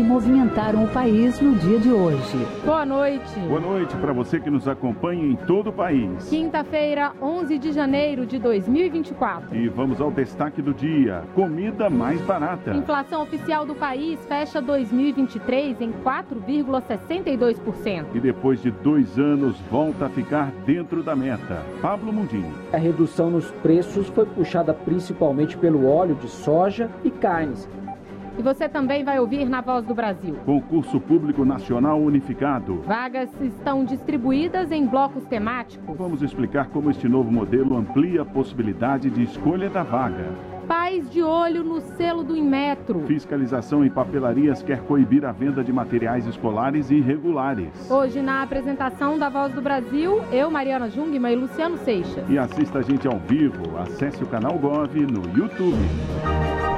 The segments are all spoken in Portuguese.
que movimentaram o país no dia de hoje. Boa noite. Boa noite para você que nos acompanha em todo o país. Quinta-feira, 11 de janeiro de 2024. E vamos ao destaque do dia: comida mais barata. Inflação oficial do país fecha 2023 em 4,62%. E depois de dois anos volta a ficar dentro da meta. Pablo Mundini. A redução nos preços foi puxada principalmente pelo óleo de soja e carnes e você também vai ouvir na Voz do Brasil. Concurso Público Nacional Unificado. Vagas estão distribuídas em blocos temáticos. Vamos explicar como este novo modelo amplia a possibilidade de escolha da vaga. Pais de olho no selo do Inmetro. Fiscalização em papelarias quer coibir a venda de materiais escolares irregulares. Hoje, na apresentação da Voz do Brasil, eu, Mariana Jungmann e Luciano Seixas. E assista a gente ao vivo. Acesse o canal Gov no YouTube.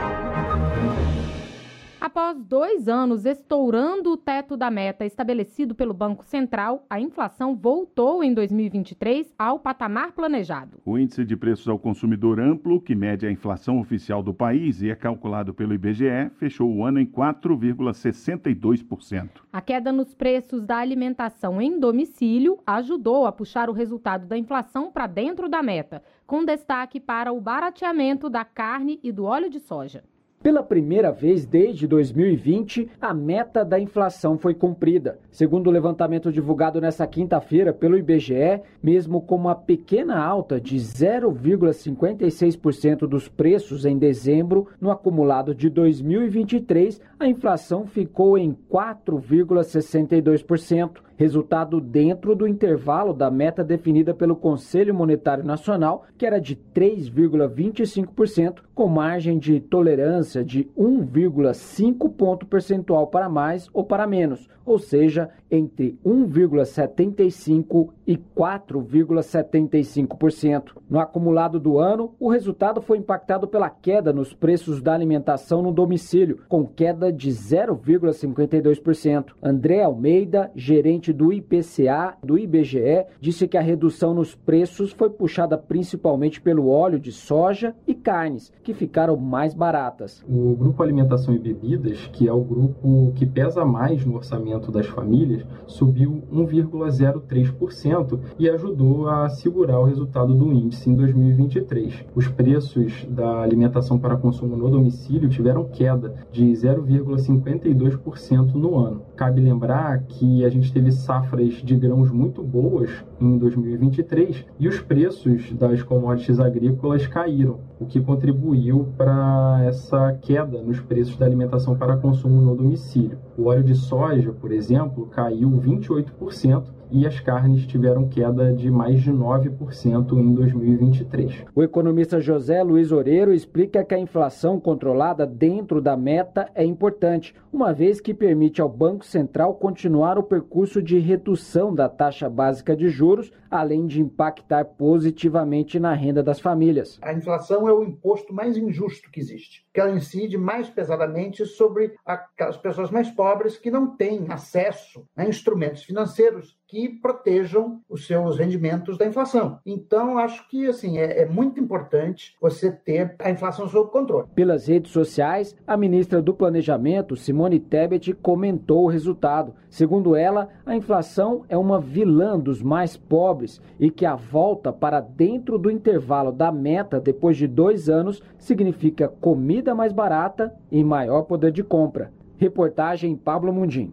Após dois anos estourando o teto da meta estabelecido pelo Banco Central, a inflação voltou em 2023 ao patamar planejado. O índice de preços ao consumidor amplo, que mede a inflação oficial do país e é calculado pelo IBGE, fechou o ano em 4,62%. A queda nos preços da alimentação em domicílio ajudou a puxar o resultado da inflação para dentro da meta, com destaque para o barateamento da carne e do óleo de soja. Pela primeira vez desde 2020, a meta da inflação foi cumprida. Segundo o levantamento divulgado nesta quinta-feira pelo IBGE, mesmo com uma pequena alta de 0,56% dos preços em dezembro, no acumulado de 2023, a inflação ficou em 4,62% resultado dentro do intervalo da meta definida pelo Conselho Monetário Nacional, que era de 3,25%, com margem de tolerância de 1,5 ponto percentual para mais ou para menos, ou seja, entre 1,75 e 4,75%. No acumulado do ano, o resultado foi impactado pela queda nos preços da alimentação no domicílio, com queda de 0,52%. André Almeida, gerente do IPCA do IBGE, disse que a redução nos preços foi puxada principalmente pelo óleo de soja e carnes, que ficaram mais baratas. O grupo alimentação e bebidas, que é o grupo que pesa mais no orçamento das famílias, subiu 1,03% e ajudou a segurar o resultado do índice em 2023. Os preços da alimentação para consumo no domicílio tiveram queda de 0,52% no ano. Cabe lembrar que a gente teve safras de grãos muito boas em 2023 e os preços das commodities agrícolas caíram, o que contribuiu para essa queda nos preços da alimentação para consumo no domicílio. O óleo de soja, por exemplo, caiu 28% e as carnes tiveram queda de mais de 9% em 2023. O economista José Luiz Oreiro explica que a inflação controlada dentro da meta é importante, uma vez que permite ao Banco Central continuar o percurso de redução da taxa básica de juros, além de impactar positivamente na renda das famílias. A inflação é o imposto mais injusto que existe, que ela incide mais pesadamente sobre aquelas pessoas mais pobres que não têm acesso a instrumentos financeiros que protejam os seus rendimentos da inflação. Então, acho que assim é, é, muito importante você ter a inflação sob controle. Pelas redes sociais, a ministra do Planejamento, Simone Tebet, comentou o resultado. Segundo ela, a inflação é uma vilã dos mais pobres e que a volta para dentro do intervalo da meta depois de dois anos significa comida mais barata e maior poder de compra. Reportagem Pablo Mundim.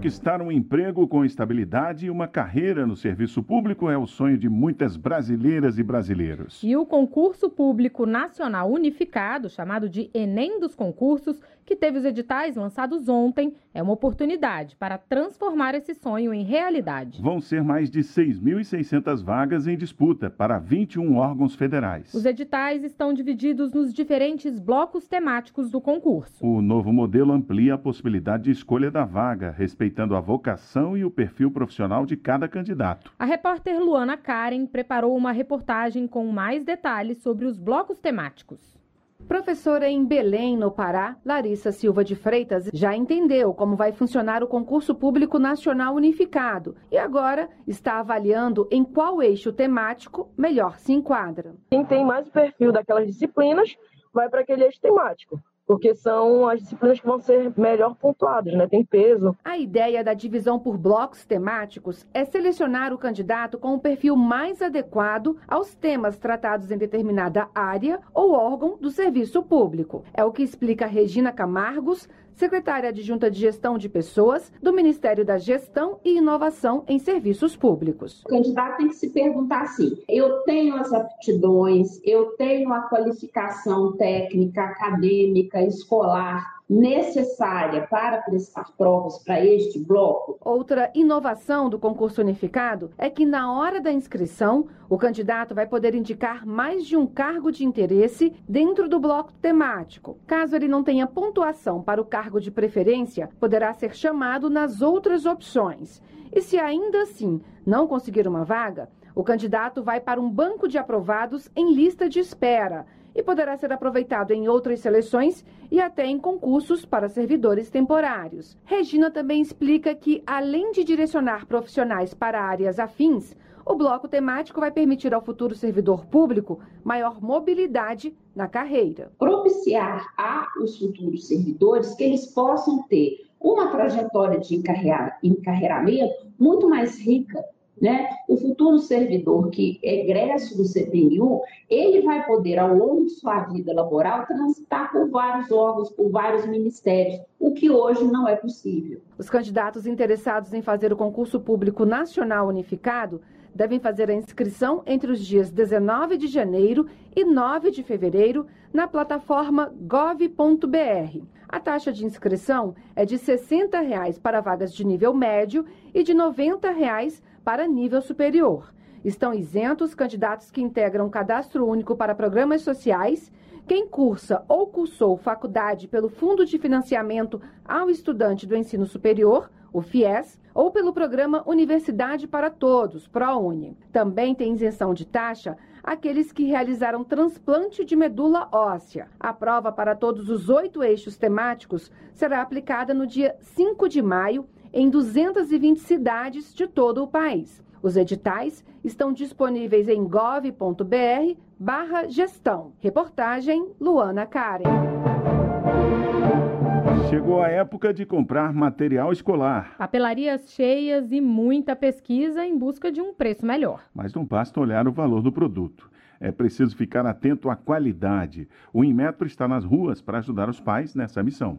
Conquistar um emprego com estabilidade e uma carreira no serviço público é o sonho de muitas brasileiras e brasileiros. E o concurso público nacional unificado, chamado de Enem dos concursos, que teve os editais lançados ontem, é uma oportunidade para transformar esse sonho em realidade. Vão ser mais de 6.600 vagas em disputa para 21 órgãos federais. Os editais estão divididos nos diferentes blocos temáticos do concurso. O novo modelo amplia a possibilidade de escolha da vaga, respeitando a vocação e o perfil profissional de cada candidato. A repórter Luana Karen preparou uma reportagem com mais detalhes sobre os blocos temáticos. Professora em Belém, no Pará, Larissa Silva de Freitas já entendeu como vai funcionar o concurso público nacional unificado e agora está avaliando em qual eixo temático melhor se enquadra. Quem tem mais perfil daquelas disciplinas vai para aquele eixo temático porque são as disciplinas que vão ser melhor pontuadas, né? Tem peso. A ideia da divisão por blocos temáticos é selecionar o candidato com o perfil mais adequado aos temas tratados em determinada área ou órgão do serviço público. É o que explica Regina Camargos, secretária adjunta de Gestão de Pessoas do Ministério da Gestão e Inovação em Serviços Públicos. O candidato tem que se perguntar assim: eu tenho as aptidões, eu tenho a qualificação técnica, acadêmica, escolar necessária para prestar provas para este bloco. Outra inovação do concurso unificado é que na hora da inscrição, o candidato vai poder indicar mais de um cargo de interesse dentro do bloco temático. Caso ele não tenha pontuação para o cargo de preferência, poderá ser chamado nas outras opções. E se ainda assim não conseguir uma vaga, o candidato vai para um banco de aprovados em lista de espera e poderá ser aproveitado em outras seleções e até em concursos para servidores temporários. Regina também explica que, além de direcionar profissionais para áreas afins, o bloco temático vai permitir ao futuro servidor público maior mobilidade na carreira. Propiciar aos futuros servidores que eles possam ter uma trajetória de encarreiramento muito mais rica, né? O futuro servidor que é egresso do CPNU, ele vai poder, ao longo de sua vida laboral, transitar por vários órgãos, por vários ministérios, o que hoje não é possível. Os candidatos interessados em fazer o concurso público nacional unificado devem fazer a inscrição entre os dias 19 de janeiro e 9 de fevereiro na plataforma gov.br. A taxa de inscrição é de 60 reais para vagas de nível médio e de 90 reais para nível superior. Estão isentos candidatos que integram cadastro único para programas sociais, quem cursa ou cursou faculdade pelo Fundo de Financiamento ao Estudante do Ensino Superior, o FIES, ou pelo programa Universidade para Todos, ProUni. Também tem isenção de taxa aqueles que realizaram transplante de medula óssea. A prova para todos os oito eixos temáticos será aplicada no dia 5 de maio em 220 cidades de todo o país. Os editais estão disponíveis em gov.br barra gestão. Reportagem Luana Karen. Chegou a época de comprar material escolar. Papelarias cheias e muita pesquisa em busca de um preço melhor. Mas não basta olhar o valor do produto. É preciso ficar atento à qualidade. O Inmetro está nas ruas para ajudar os pais nessa missão.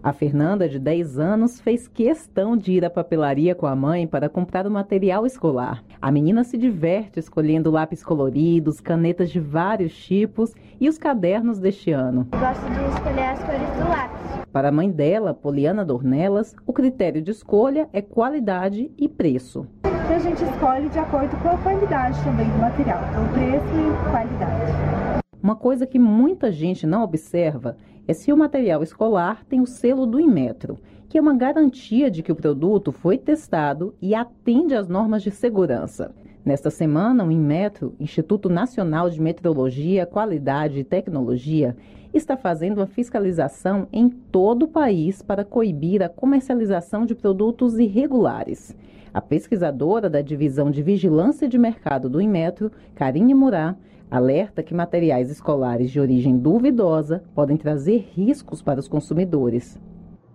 A Fernanda, de 10 anos, fez questão de ir à papelaria com a mãe para comprar o material escolar. A menina se diverte escolhendo lápis coloridos, canetas de vários tipos e os cadernos deste ano. Gosto de escolher as cores do lápis. Para a mãe dela, Poliana Dornelas, o critério de escolha é qualidade e preço. a gente escolhe de acordo com a qualidade também do material, então preço e qualidade. Uma coisa que muita gente não observa é se o material escolar tem o selo do Inmetro, que é uma garantia de que o produto foi testado e atende às normas de segurança. Nesta semana, o Inmetro, Instituto Nacional de Metrologia, Qualidade e Tecnologia, está fazendo uma fiscalização em todo o país para coibir a comercialização de produtos irregulares. A pesquisadora da Divisão de Vigilância de Mercado do Inmetro, Karine Murá, alerta que materiais escolares de origem duvidosa podem trazer riscos para os consumidores.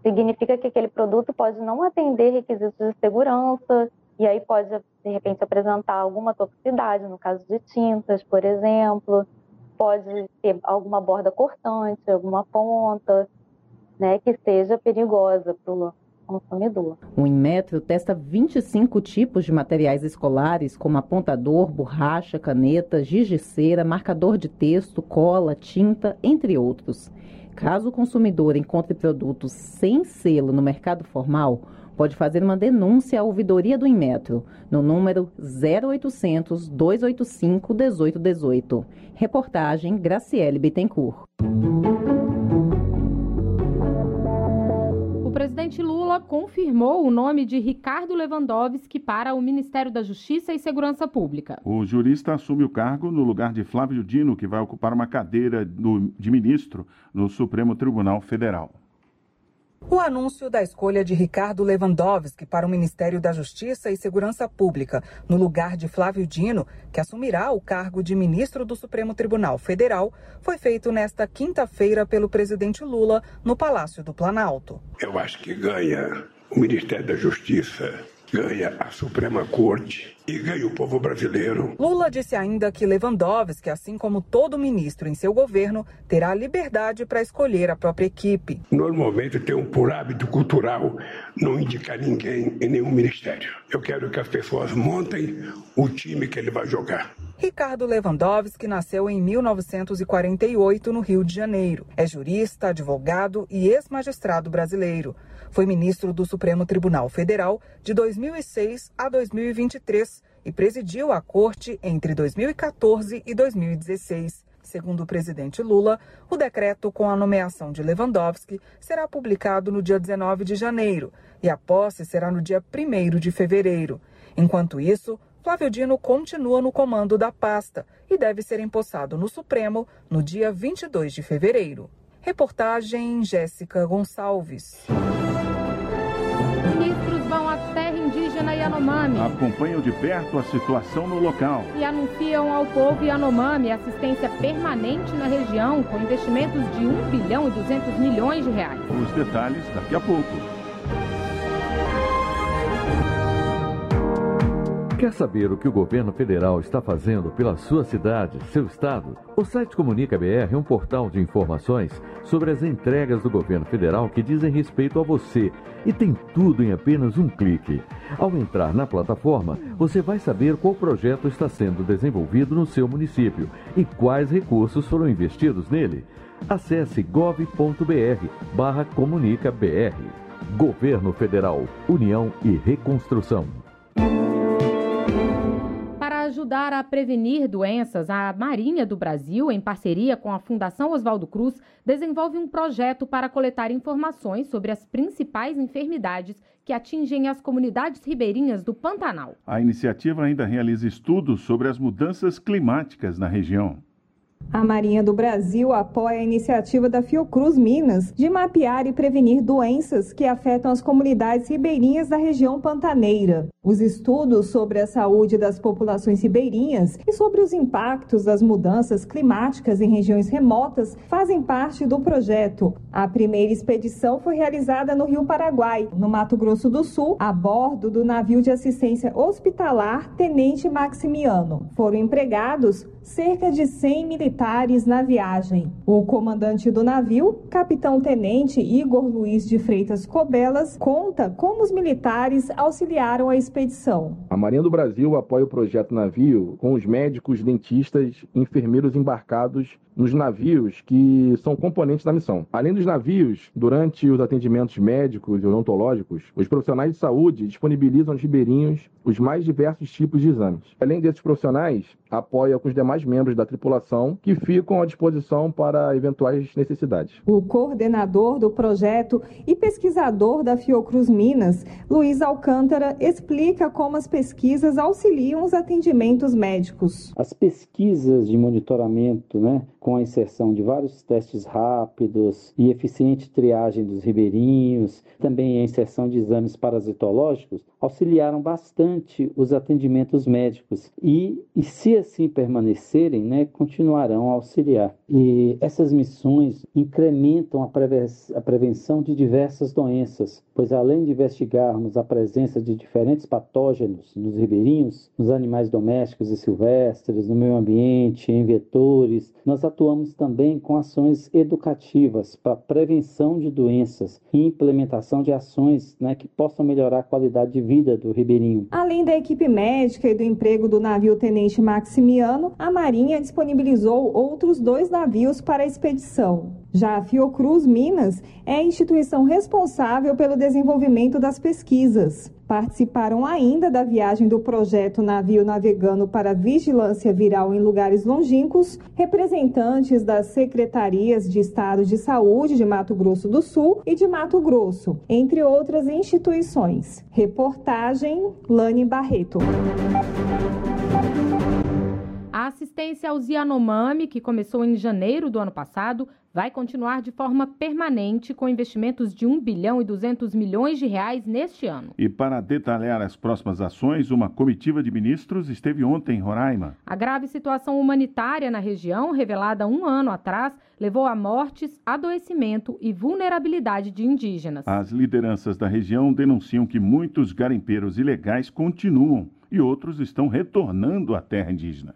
Significa que aquele produto pode não atender requisitos de segurança e aí pode, de repente, apresentar alguma toxicidade, no caso de tintas, por exemplo, pode ter alguma borda cortante, alguma ponta, né, que seja perigosa para o O Inmetro testa 25 tipos de materiais escolares, como apontador, borracha, caneta, gigiceira, marcador de texto, cola, tinta, entre outros. Caso o consumidor encontre produtos sem selo no mercado formal, pode fazer uma denúncia à ouvidoria do Inmetro no número 0800 285 1818. Reportagem Graciele Bittencourt presidente Lula confirmou o nome de Ricardo Lewandowski para o Ministério da Justiça e Segurança Pública. O jurista assume o cargo no lugar de Flávio Dino, que vai ocupar uma cadeira de ministro no Supremo Tribunal Federal. O anúncio da escolha de Ricardo Lewandowski para o Ministério da Justiça e Segurança Pública, no lugar de Flávio Dino, que assumirá o cargo de ministro do Supremo Tribunal Federal, foi feito nesta quinta-feira pelo presidente Lula no Palácio do Planalto. Eu acho que ganha o Ministério da Justiça ganha a Suprema Corte e ganha o povo brasileiro. Lula disse ainda que Lewandowski, assim como todo ministro em seu governo, terá liberdade para escolher a própria equipe. Normalmente tem um por hábito cultural não indicar ninguém em nenhum ministério. Eu quero que as pessoas montem o time que ele vai jogar. Ricardo Lewandowski nasceu em 1948 no Rio de Janeiro. É jurista, advogado e ex-magistrado brasileiro. Foi ministro do Supremo Tribunal Federal de 2006 a 2023 e presidiu a corte entre 2014 e 2016. Segundo o presidente Lula, o decreto com a nomeação de Lewandowski será publicado no dia 19 de janeiro e a posse será no dia 1 de fevereiro. Enquanto isso, Flávio Dino continua no comando da pasta e deve ser empossado no Supremo no dia 22 de fevereiro. Reportagem Jéssica Gonçalves vão à terra indígena Yanomami. Acompanham de perto a situação no local. E anunciam ao povo Yanomami assistência permanente na região, com investimentos de 1 bilhão e 200 milhões de reais. Os detalhes daqui a pouco. Quer saber o que o governo federal está fazendo pela sua cidade, seu estado? O site Comunica BR é um portal de informações sobre as entregas do governo federal que dizem respeito a você e tem tudo em apenas um clique. Ao entrar na plataforma, você vai saber qual projeto está sendo desenvolvido no seu município e quais recursos foram investidos nele. Acesse gov.br barra comunica BR. Governo Federal, União e Reconstrução ajudar a prevenir doenças, a Marinha do Brasil, em parceria com a Fundação Oswaldo Cruz, desenvolve um projeto para coletar informações sobre as principais enfermidades que atingem as comunidades ribeirinhas do Pantanal. A iniciativa ainda realiza estudos sobre as mudanças climáticas na região. A Marinha do Brasil apoia a iniciativa da Fiocruz Minas de mapear e prevenir doenças que afetam as comunidades ribeirinhas da região pantaneira. Os estudos sobre a saúde das populações ribeirinhas e sobre os impactos das mudanças climáticas em regiões remotas fazem parte do projeto. A primeira expedição foi realizada no Rio Paraguai, no Mato Grosso do Sul, a bordo do navio de assistência hospitalar Tenente Maximiano. Foram empregados cerca de 100 militares na viagem. O comandante do navio, capitão-tenente Igor Luiz de Freitas Cobelas, conta como os militares auxiliaram a expedição. A Marinha do Brasil apoia o projeto navio com os médicos, dentistas, enfermeiros embarcados nos navios que são componentes da missão. Além dos navios, durante os atendimentos médicos e odontológicos, os profissionais de saúde disponibilizam aos ribeirinhos os mais diversos tipos de exames. Além desses profissionais, apoia com os demais membros da tripulação que ficam à disposição para eventuais necessidades. O coordenador do projeto e pesquisador da Fiocruz Minas, Luiz Alcântara, explica como as pesquisas auxiliam os atendimentos médicos. As pesquisas de monitoramento, né, com a inserção de vários testes rápidos e eficiente triagem dos ribeirinhos, também a inserção de exames parasitológicos, auxiliaram bastante os atendimentos médicos e, e se assim permanecerem, né, continuarão a auxiliar. E essas missões incrementam a, a prevenção de diversas doenças, pois além de investigarmos a presença de diferentes patógenos nos ribeirinhos, nos animais domésticos e silvestres, no meio ambiente, em vetores, nós atuamos também com ações educativas para prevenção de doenças e implementação de ações né, que possam melhorar a qualidade de vida do ribeirinho. Além da equipe médica e do emprego do navio Tenente Maximiano, a Marinha disponibilizou outros dois navios para a expedição. Já a Fiocruz Minas é a instituição responsável pelo desenvolvimento das pesquisas. Participaram ainda da viagem do projeto Navio Navegando para Vigilância Viral em Lugares Longínquos, representantes das secretarias de Estado de Saúde de Mato Grosso do Sul e de Mato Grosso, entre outras instituições. Reportagem Lane Barreto. A assistência aos Yanomami, que começou em janeiro do ano passado, vai continuar de forma permanente com investimentos de 1 bilhão e 200 milhões de reais neste ano. E para detalhar as próximas ações, uma comitiva de ministros esteve ontem em Roraima. A grave situação humanitária na região, revelada um ano atrás, levou a mortes, adoecimento e vulnerabilidade de indígenas. As lideranças da região denunciam que muitos garimpeiros ilegais continuam e outros estão retornando à terra indígena.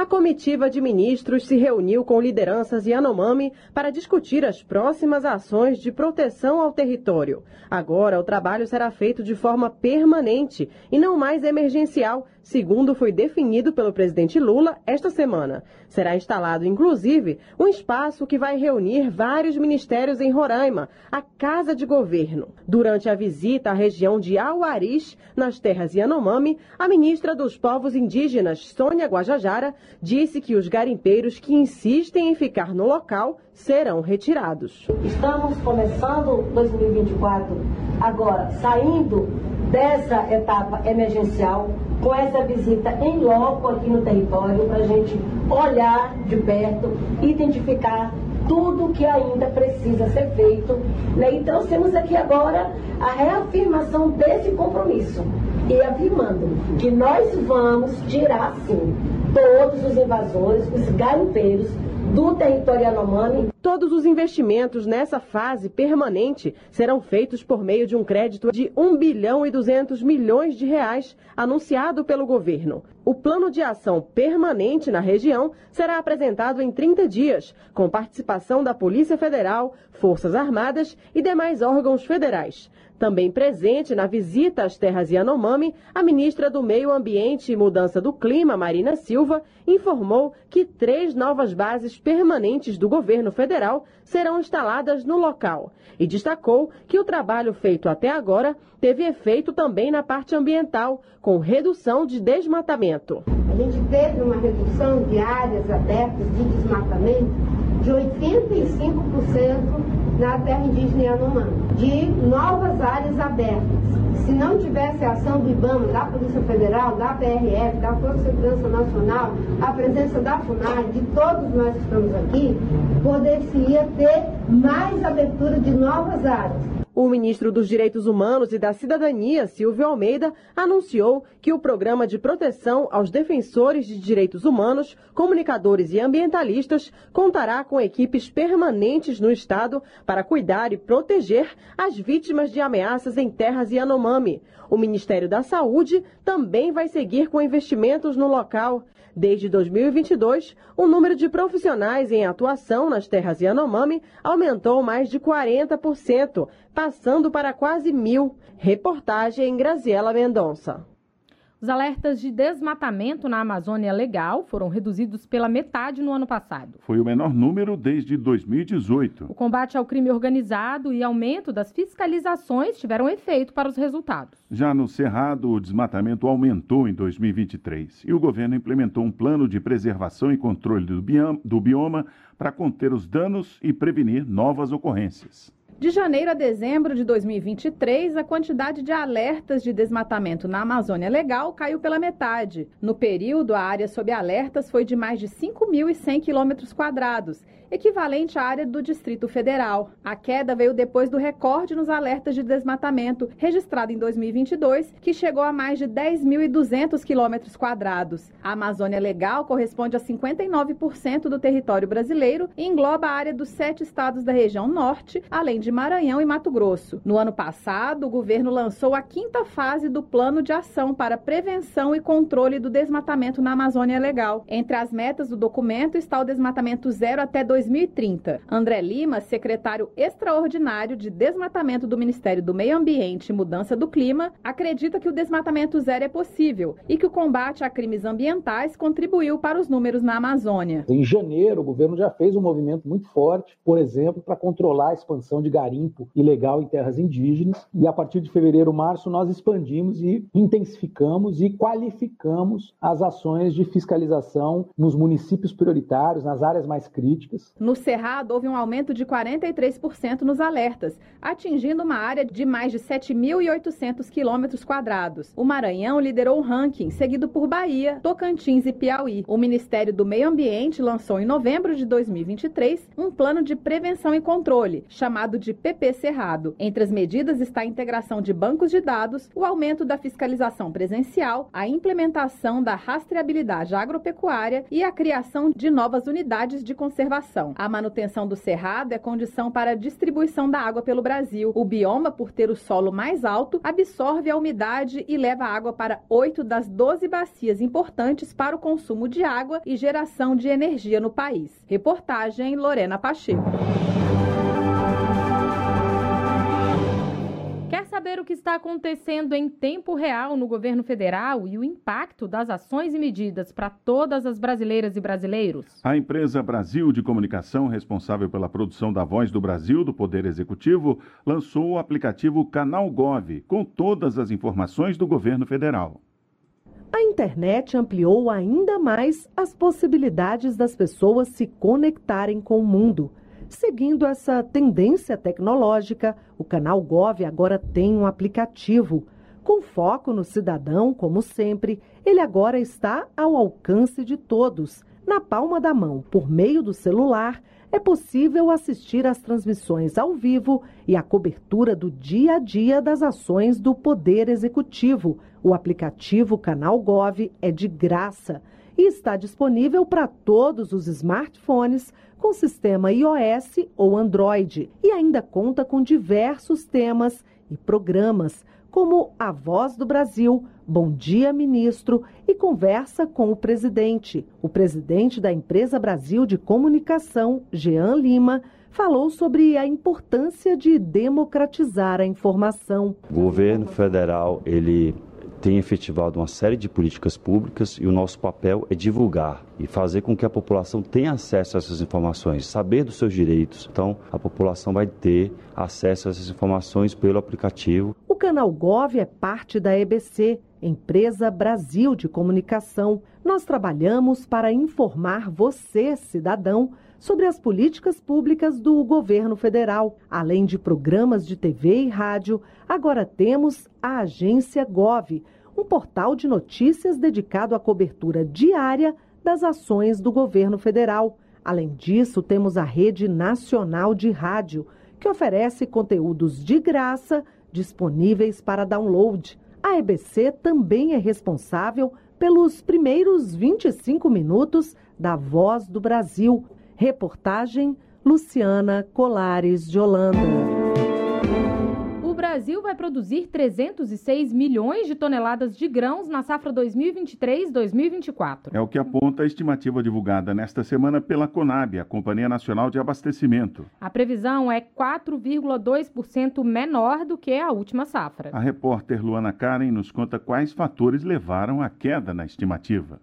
A comitiva de ministros se reuniu com lideranças Yanomami para discutir as próximas ações de proteção ao território. Agora, o trabalho será feito de forma permanente e não mais emergencial, segundo foi definido pelo presidente Lula esta semana. Será instalado, inclusive, um espaço que vai reunir vários ministérios em Roraima, a Casa de Governo. Durante a visita à região de Auaris, nas terras Yanomami, a ministra dos Povos Indígenas, Sônia Guajajara, disse que os garimpeiros que insistem em ficar no local serão retirados. Estamos começando 2024 agora, saindo dessa etapa emergencial, com essa visita em loco aqui no território, para a gente olhar de perto, identificar tudo que ainda precisa ser feito. Né? Então, temos aqui agora a reafirmação desse compromisso e afirmando que nós vamos tirar, sim, todos os invasores, os garimpeiros do território Yanomami. Todos os investimentos nessa fase permanente serão feitos por meio de um crédito de 1 bilhão e 200 milhões de reais anunciado pelo governo. O plano de ação permanente na região será apresentado em 30 dias, com participação da Polícia Federal, Forças Armadas e demais órgãos federais. Também presente na visita às terras Yanomami, a ministra do Meio Ambiente e Mudança do Clima, Marina Silva, informou que três novas bases permanentes do governo federal serão instaladas no local e destacou que o trabalho feito até agora teve efeito também na parte ambiental, com redução de desmatamento. A gente teve uma redução de áreas abertas de desmatamento de 85% na terra indígena Yanomami, de novas áreas abertas. Se não tivesse a ação do IBAMA, da Polícia Federal, da PRF, da Força de Segurança Nacional, a presença da FUNAI, de todos nós que estamos aqui, poderia ter mais abertura de novas áreas. O ministro dos Direitos Humanos e da Cidadania, Silvio Almeida, anunciou que o programa de proteção aos defensores de direitos humanos, comunicadores e ambientalistas contará com equipes permanentes no estado para cuidar e proteger as vítimas de ameaças em terras Yanomami. O Ministério da Saúde também vai seguir com investimentos no local. Desde 2022, o número de profissionais em atuação nas terras Yanomami aumentou mais de 40%, passando para quase mil. Reportagem Graziela Mendonça. Os alertas de desmatamento na Amazônia Legal foram reduzidos pela metade no ano passado. Foi o menor número desde 2018. O combate ao crime organizado e aumento das fiscalizações tiveram efeito para os resultados. Já no Cerrado, o desmatamento aumentou em 2023 e o governo implementou um plano de preservação e controle do bioma, para conter os danos e prevenir novas ocorrências. De janeiro a dezembro de 2023, a quantidade de alertas de desmatamento na Amazônia Legal caiu pela metade. No período, a área sob alertas foi de mais de 5.100 quilômetros quadrados, equivalente à área do Distrito Federal. A queda veio depois do recorde nos alertas de desmatamento, registrado em 2022, que chegou a mais de 10.200 quilômetros quadrados. A Amazônia Legal corresponde a 59% do território brasileiro e engloba a área dos sete estados da região norte, além de Maranhão e Mato Grosso. No ano passado, o governo lançou a quinta fase do Plano de Ação para Prevenção e Controle do Desmatamento na Amazônia Legal. Entre as metas do documento está o desmatamento zero até 2030. André Lima, secretário extraordinário de Desmatamento do Ministério do Meio Ambiente e Mudança do Clima, acredita que o desmatamento zero é possível e que o combate a crimes ambientais contribuiu para os números na Amazônia. Em janeiro, o governo já fez um movimento muito forte, por exemplo, para controlar a expansão de garimpo ilegal em terras indígenas. E a partir de fevereiro, março, nós expandimos e intensificamos e qualificamos as ações de fiscalização nos municípios prioritários, nas áreas mais críticas. No Cerrado, houve um aumento de 43% nos alertas, atingindo uma área de mais de 7.800 quilômetros quadrados. O Maranhão liderou o ranking, seguido por Bahia, Tocantins e Piauí. O Ministério do Meio Ambiente lançou em novembro de 2023 um plano de prevenção e controle, chamado de PP Cerrado. Entre as medidas está a integração de bancos de dados, o aumento da fiscalização presencial, a implementação da rastreabilidade agropecuária e a criação de novas unidades de conservação. A manutenção do cerrado é condição para a distribuição da água pelo Brasil. O bioma, por ter o solo mais alto, absorve a umidade e leva água para oito das 12 bacias importantes para o consumo de água e geração de energia no país. Reportagem Lorena Pacheco. Saber o que está acontecendo em tempo real no governo federal e o impacto das ações e medidas para todas as brasileiras e brasileiros? A empresa Brasil de Comunicação, responsável pela produção da Voz do Brasil do Poder Executivo, lançou o aplicativo Canal Gov, com todas as informações do governo federal. A internet ampliou ainda mais as possibilidades das pessoas se conectarem com o mundo. Seguindo essa tendência tecnológica, o canal Gov agora tem um aplicativo. Com foco no cidadão, como sempre, ele agora está ao alcance de todos, na palma da mão, por meio do celular. É possível assistir às transmissões ao vivo e à cobertura do dia a dia das ações do Poder Executivo. O aplicativo Canal Gov é de graça e está disponível para todos os smartphones com sistema iOS ou Android e ainda conta com diversos temas e programas como A Voz do Brasil, Bom Dia Ministro e Conversa com o Presidente. O presidente da Empresa Brasil de Comunicação, Jean Lima, falou sobre a importância de democratizar a informação. O governo federal, ele tem efetivado uma série de políticas públicas e o nosso papel é divulgar e fazer com que a população tenha acesso a essas informações, saber dos seus direitos. Então, a população vai ter acesso a essas informações pelo aplicativo. O canal Gov é parte da EBC, Empresa Brasil de Comunicação. Nós trabalhamos para informar você, cidadão, sobre as políticas públicas do governo federal. Além de programas de TV e rádio, agora temos a Agência Gov, um portal de notícias dedicado à cobertura diária das ações do governo federal. Além disso, temos a Rede Nacional de Rádio, que oferece conteúdos de graça disponíveis para download. A EBC também é responsável pelos primeiros 25 minutos da Voz do Brasil, Reportagem Luciana Colares de Holanda. O Brasil vai produzir 306 milhões de toneladas de grãos na safra 2023-2024. É o que aponta a estimativa divulgada nesta semana pela Conab, a Companhia Nacional de Abastecimento. A previsão é 4,2% menor do que a última safra. A repórter Luana Karen nos conta quais fatores levaram à queda na estimativa.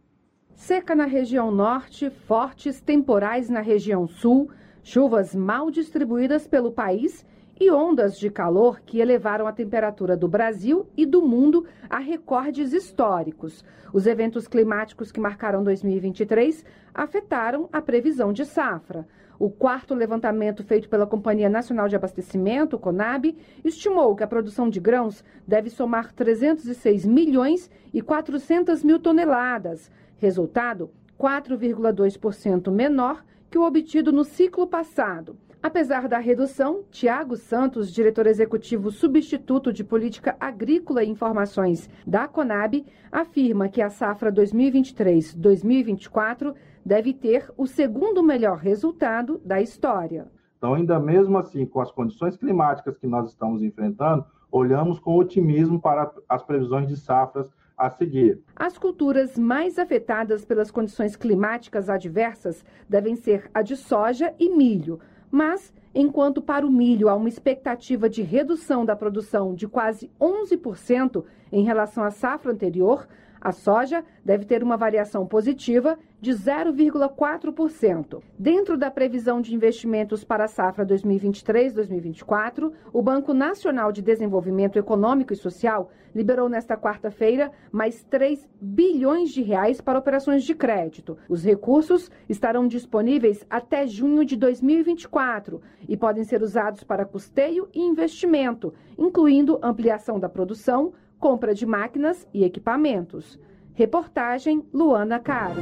Seca na região norte, fortes temporais na região sul, chuvas mal distribuídas pelo país e ondas de calor que elevaram a temperatura do Brasil e do mundo a recordes históricos. Os eventos climáticos que marcaram 2023 afetaram a previsão de safra. O quarto levantamento feito pela Companhia Nacional de Abastecimento, CONAB, estimou que a produção de grãos deve somar 306 milhões e 400 mil toneladas, resultado 4,2% menor que o obtido no ciclo passado. Apesar da redução, Tiago Santos, diretor executivo substituto de Política Agrícola e Informações da Conab, afirma que a safra 2023-2024 deve ter o segundo melhor resultado da história. Então, ainda mesmo assim, com as condições climáticas que nós estamos enfrentando, olhamos com otimismo para as previsões de safras a seguir. As culturas mais afetadas pelas condições climáticas adversas devem ser a de soja e milho, mas enquanto para o milho há uma expectativa de redução da produção de quase 11% em relação à safra anterior, a soja deve ter uma variação positiva de 0,4%. Dentro da previsão de investimentos para a safra 2023-2024, o Banco Nacional de Desenvolvimento Econômico e Social liberou nesta quarta-feira mais 3 bilhões de reais para operações de crédito. Os recursos estarão disponíveis até junho de 2024 e podem ser usados para custeio e investimento, incluindo ampliação da produção, compra de máquinas e equipamentos. Reportagem Luana Caro.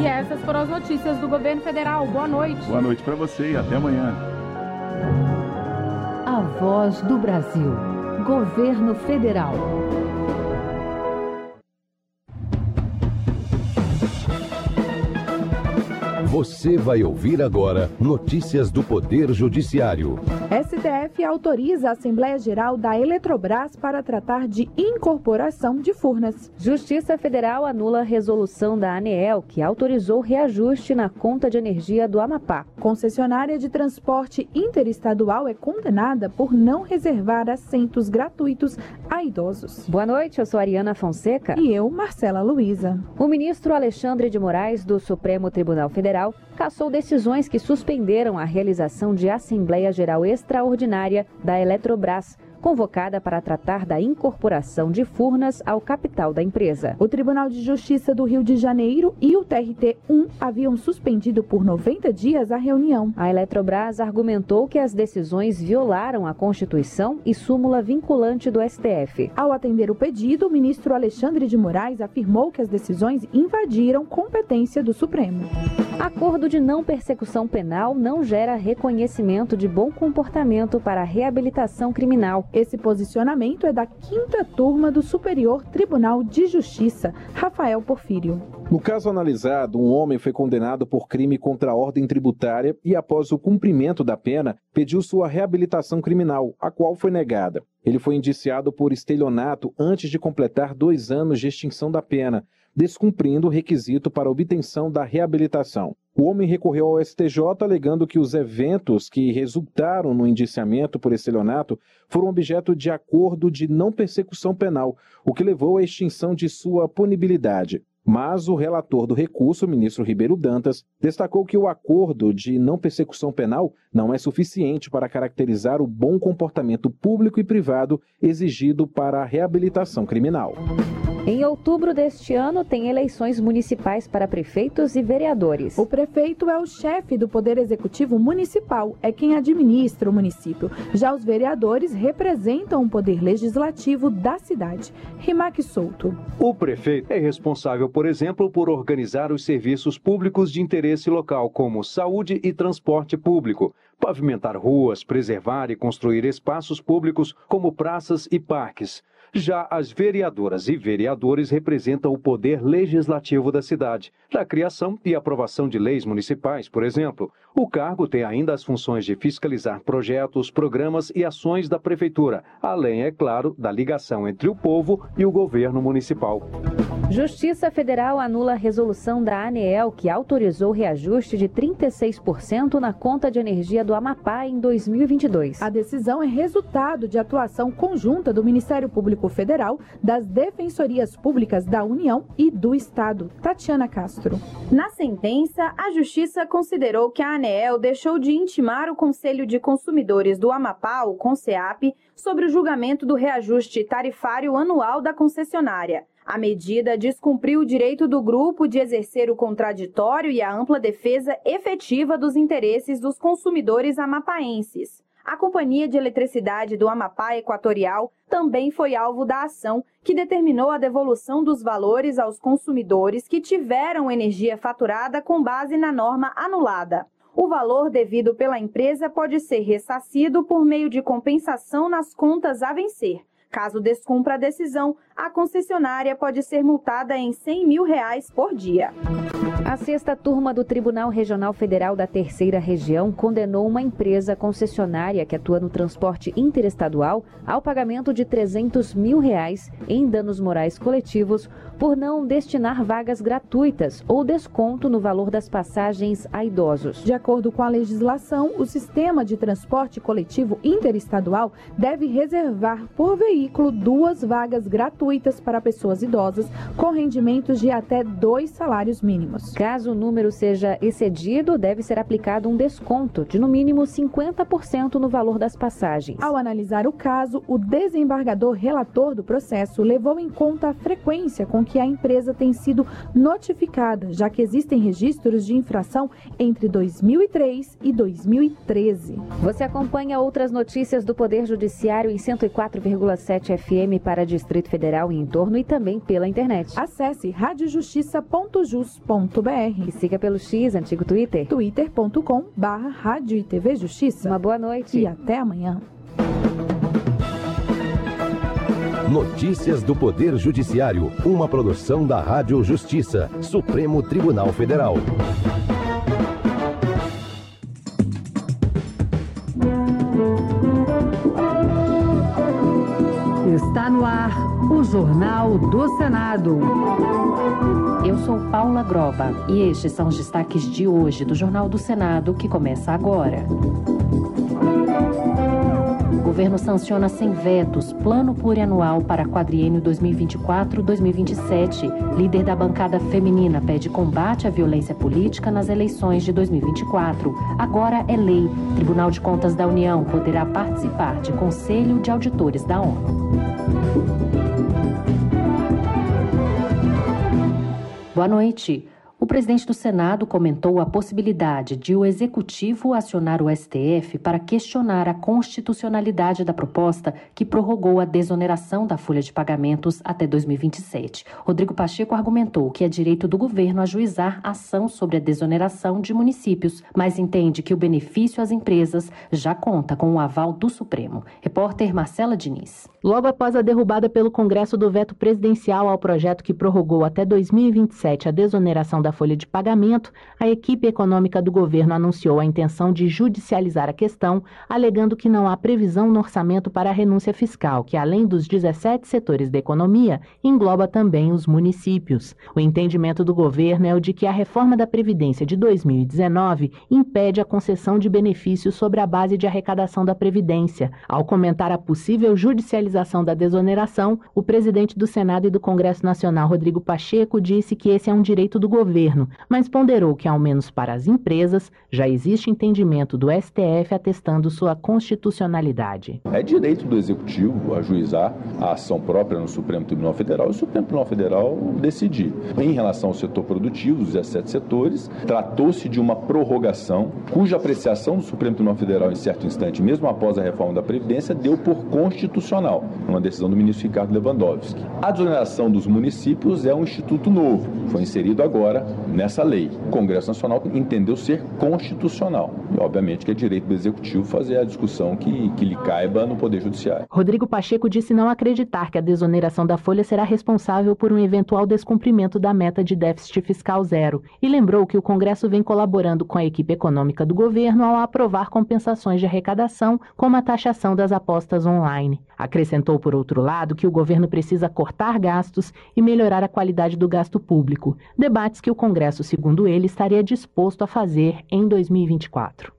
E essas foram as notícias do governo federal. Boa noite. Boa noite para você e até amanhã. A Voz do Brasil. Governo Federal. Você vai ouvir agora notícias do Poder Judiciário. STF autoriza a Assembleia Geral da Eletrobras para tratar de incorporação de Furnas. Justiça Federal anula a resolução da ANEEL que autorizou reajuste na conta de energia do Amapá. Concessionária de transporte interestadual é condenada por não reservar assentos gratuitos a idosos. Boa noite, eu sou Ariana Fonseca. E eu, Marcela Luiza. O ministro Alexandre de Moraes, do Supremo Tribunal Federal, cassou decisões que suspenderam a realização de Assembleia Geral Extraordinária da Eletrobras, convocada para tratar da incorporação de Furnas ao capital da empresa. O Tribunal de Justiça do Rio de Janeiro e o TRT-1 haviam suspendido por 90 dias a reunião. A Eletrobras argumentou que as decisões violaram a Constituição e súmula vinculante do STF. Ao atender o pedido, o ministro Alexandre de Moraes afirmou que as decisões invadiram competência do Supremo. Acordo de não persecução penal não gera reconhecimento de bom comportamento para a reabilitação criminal. Esse posicionamento é da quinta turma do Superior Tribunal de Justiça, Rafael Porfírio. No caso analisado, um homem foi condenado por crime contra a ordem tributária e, após o cumprimento da pena, pediu sua reabilitação criminal, a qual foi negada. Ele foi indiciado por estelionato antes de completar dois anos de extinção da pena, descumprindo o requisito para obtenção da reabilitação. O homem recorreu ao STJ alegando que os eventos que resultaram no indiciamento por estelionato foram objeto de acordo de não persecução penal, o que levou à extinção de sua punibilidade. Mas o relator do recurso, ministro Ribeiro Dantas, destacou que o acordo de não persecução penal não é suficiente para caracterizar o bom comportamento público e privado exigido para a reabilitação criminal. Em outubro deste ano, tem eleições municipais para prefeitos e vereadores. O prefeito é o chefe do Poder Executivo Municipal, é quem administra o município. Já os vereadores representam o poder legislativo da cidade. Rimac Souto. O prefeito é responsável, por exemplo, por organizar os serviços públicos de interesse local, como saúde e transporte público, pavimentar ruas, preservar e construir espaços públicos, como praças e parques. Já as vereadoras e vereadores representam o poder legislativo da cidade, da criação e aprovação de leis municipais, por exemplo. O cargo tem ainda as funções de fiscalizar projetos, programas e ações da prefeitura, além, é claro, da ligação entre o povo e o governo municipal. Justiça Federal anula a resolução da ANEEL que autorizou reajuste de 36% na conta de energia do Amapá em 2022. A decisão é resultado de atuação conjunta do Ministério Público Federal, das Defensorias Públicas da União e do Estado. Tatiana Castro. Na sentença, a Justiça considerou que a ANEEL deixou de intimar o Conselho de Consumidores do Amapá, o CONSEAP, sobre o julgamento do reajuste tarifário anual da concessionária. A medida descumpriu o direito do grupo de exercer o contraditório e a ampla defesa efetiva dos interesses dos consumidores amapaenses. A Companhia de Eletricidade do Amapá Equatorial também foi alvo da ação, que determinou a devolução dos valores aos consumidores que tiveram energia faturada com base na norma anulada. O valor devido pela empresa pode ser ressarcido por meio de compensação nas contas a vencer. Caso descumpra a decisão, a concessionária pode ser multada em 100 mil reais por dia. A sexta turma do Tribunal Regional Federal da Terceira Região condenou uma empresa concessionária que atua no transporte interestadual ao pagamento de 300 mil reais em danos morais coletivos por não destinar vagas gratuitas ou desconto no valor das passagens a idosos. De acordo com a legislação, o sistema de transporte coletivo interestadual deve reservar por veículo duas vagas gratuitas para pessoas idosas com rendimentos de até dois salários mínimos. Caso o número seja excedido, deve ser aplicado um desconto de no mínimo 50% no valor das passagens. Ao analisar o caso, o desembargador relator do processo levou em conta a frequência com que a empresa tem sido notificada, já que existem registros de infração entre 2003 e 2013. Você acompanha outras notícias do Poder Judiciário em 104,7 FM para Distrito Federal e em torno e também pela internet. Acesse radiojustiça.jus.br e siga pelo X, antigo Twitter, twitter.com barra Rádio e TV Justiça. Uma boa noite e até amanhã. Notícias do Poder Judiciário, uma produção da Rádio Justiça, Supremo Tribunal Federal. Está no ar o Jornal do Senado. Eu sou Paula Groba e estes são os destaques de hoje do Jornal do Senado que começa agora. O governo sanciona sem vetos plano plurianual para quadriênio 2024-2027. Líder da bancada feminina pede combate à violência política nas eleições de 2024. Agora é lei. Tribunal de Contas da União poderá participar de Conselho de Auditores da ONU. Boa noite. Presidente do Senado comentou a possibilidade de o executivo acionar o STF para questionar a constitucionalidade da proposta que prorrogou a desoneração da folha de pagamentos até 2027. Rodrigo Pacheco argumentou que é direito do governo ajuizar ação sobre a desoneração de municípios, mas entende que o benefício às empresas já conta com o aval do Supremo. Repórter Marcela Diniz. Logo após a derrubada pelo Congresso do veto presidencial ao projeto que prorrogou até 2027 a desoneração da folha de pagamento, a equipe econômica do governo anunciou a intenção de judicializar a questão, alegando que não há previsão no orçamento para a renúncia fiscal, que além dos 17 setores da economia, engloba também os municípios. O entendimento do governo é o de que a reforma da Previdência de 2019 impede a concessão de benefícios sobre a base de arrecadação da Previdência. Ao comentar a possível judicialização da desoneração, o presidente do Senado e do Congresso Nacional, Rodrigo Pacheco, disse que esse é um direito do governo governo, mas ponderou que, ao menos para as empresas, já existe entendimento do STF atestando sua constitucionalidade. É direito do Executivo ajuizar a ação própria no Supremo Tribunal Federal e o Supremo Tribunal Federal decidir. Em relação ao setor produtivo, os 17 setores, tratou-se de uma prorrogação cuja apreciação do Supremo Tribunal Federal, em certo instante, mesmo após a reforma da Previdência, deu por constitucional, uma decisão do ministro Ricardo Lewandowski. A desoneração dos municípios é um instituto novo, foi inserido agora nessa lei. O Congresso Nacional entendeu ser constitucional. E, obviamente, que é direito do Executivo fazer a discussão que, que lhe caiba no Poder Judiciário. Rodrigo Pacheco disse não acreditar que a desoneração da folha será responsável por um eventual descumprimento da meta de déficit fiscal zero e lembrou que o Congresso vem colaborando com a equipe econômica do governo ao aprovar compensações de arrecadação, como a taxação das apostas online. Acrescentou, por outro lado, que o governo precisa cortar gastos e melhorar a qualidade do gasto público, debates que o Congresso, segundo ele, estaria disposto a fazer em 2024.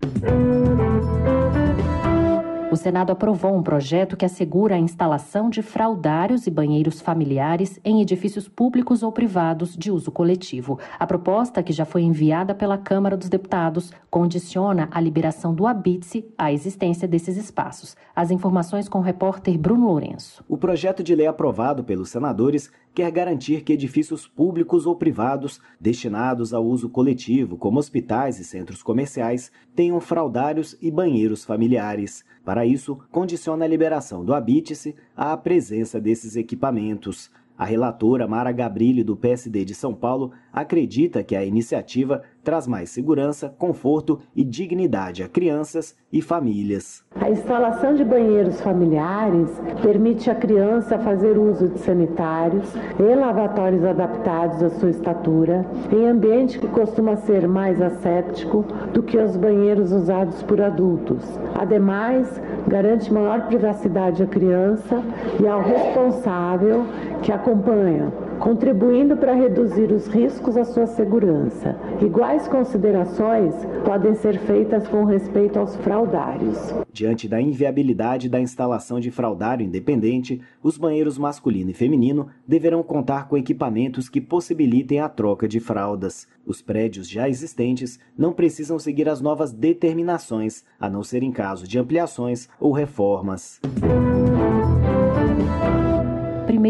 O Senado aprovou um projeto que assegura a instalação de fraudários e banheiros familiares em edifícios públicos ou privados de uso coletivo. A proposta, que já foi enviada pela Câmara dos Deputados, condiciona a liberação do Habite à existência desses espaços. As informações com o repórter Bruno Lourenço. O projeto de lei aprovado pelos senadores quer garantir que edifícios públicos ou privados destinados ao uso coletivo, como hospitais e centros comerciais, tenham fraudários e banheiros familiares. Para isso, condiciona a liberação do Habite-se à presença desses equipamentos. A relatora Mara Gabrilli, do PSD de São Paulo, acredita que a iniciativa traz mais segurança, conforto e dignidade a crianças e famílias. A instalação de banheiros familiares permite à criança fazer uso de sanitários e lavatórios adaptados à sua estatura, em ambiente que costuma ser mais asséptico do que os banheiros usados por adultos. Ademais, garante maior privacidade à criança e ao responsável que acompanha contribuindo para reduzir os riscos à sua segurança. Iguais considerações podem ser feitas com respeito aos fraudários. Diante da inviabilidade da instalação de fraudário independente, os banheiros masculino e feminino deverão contar com equipamentos que possibilitem a troca de fraldas. Os prédios já existentes não precisam seguir as novas determinações, a não ser em caso de ampliações ou reformas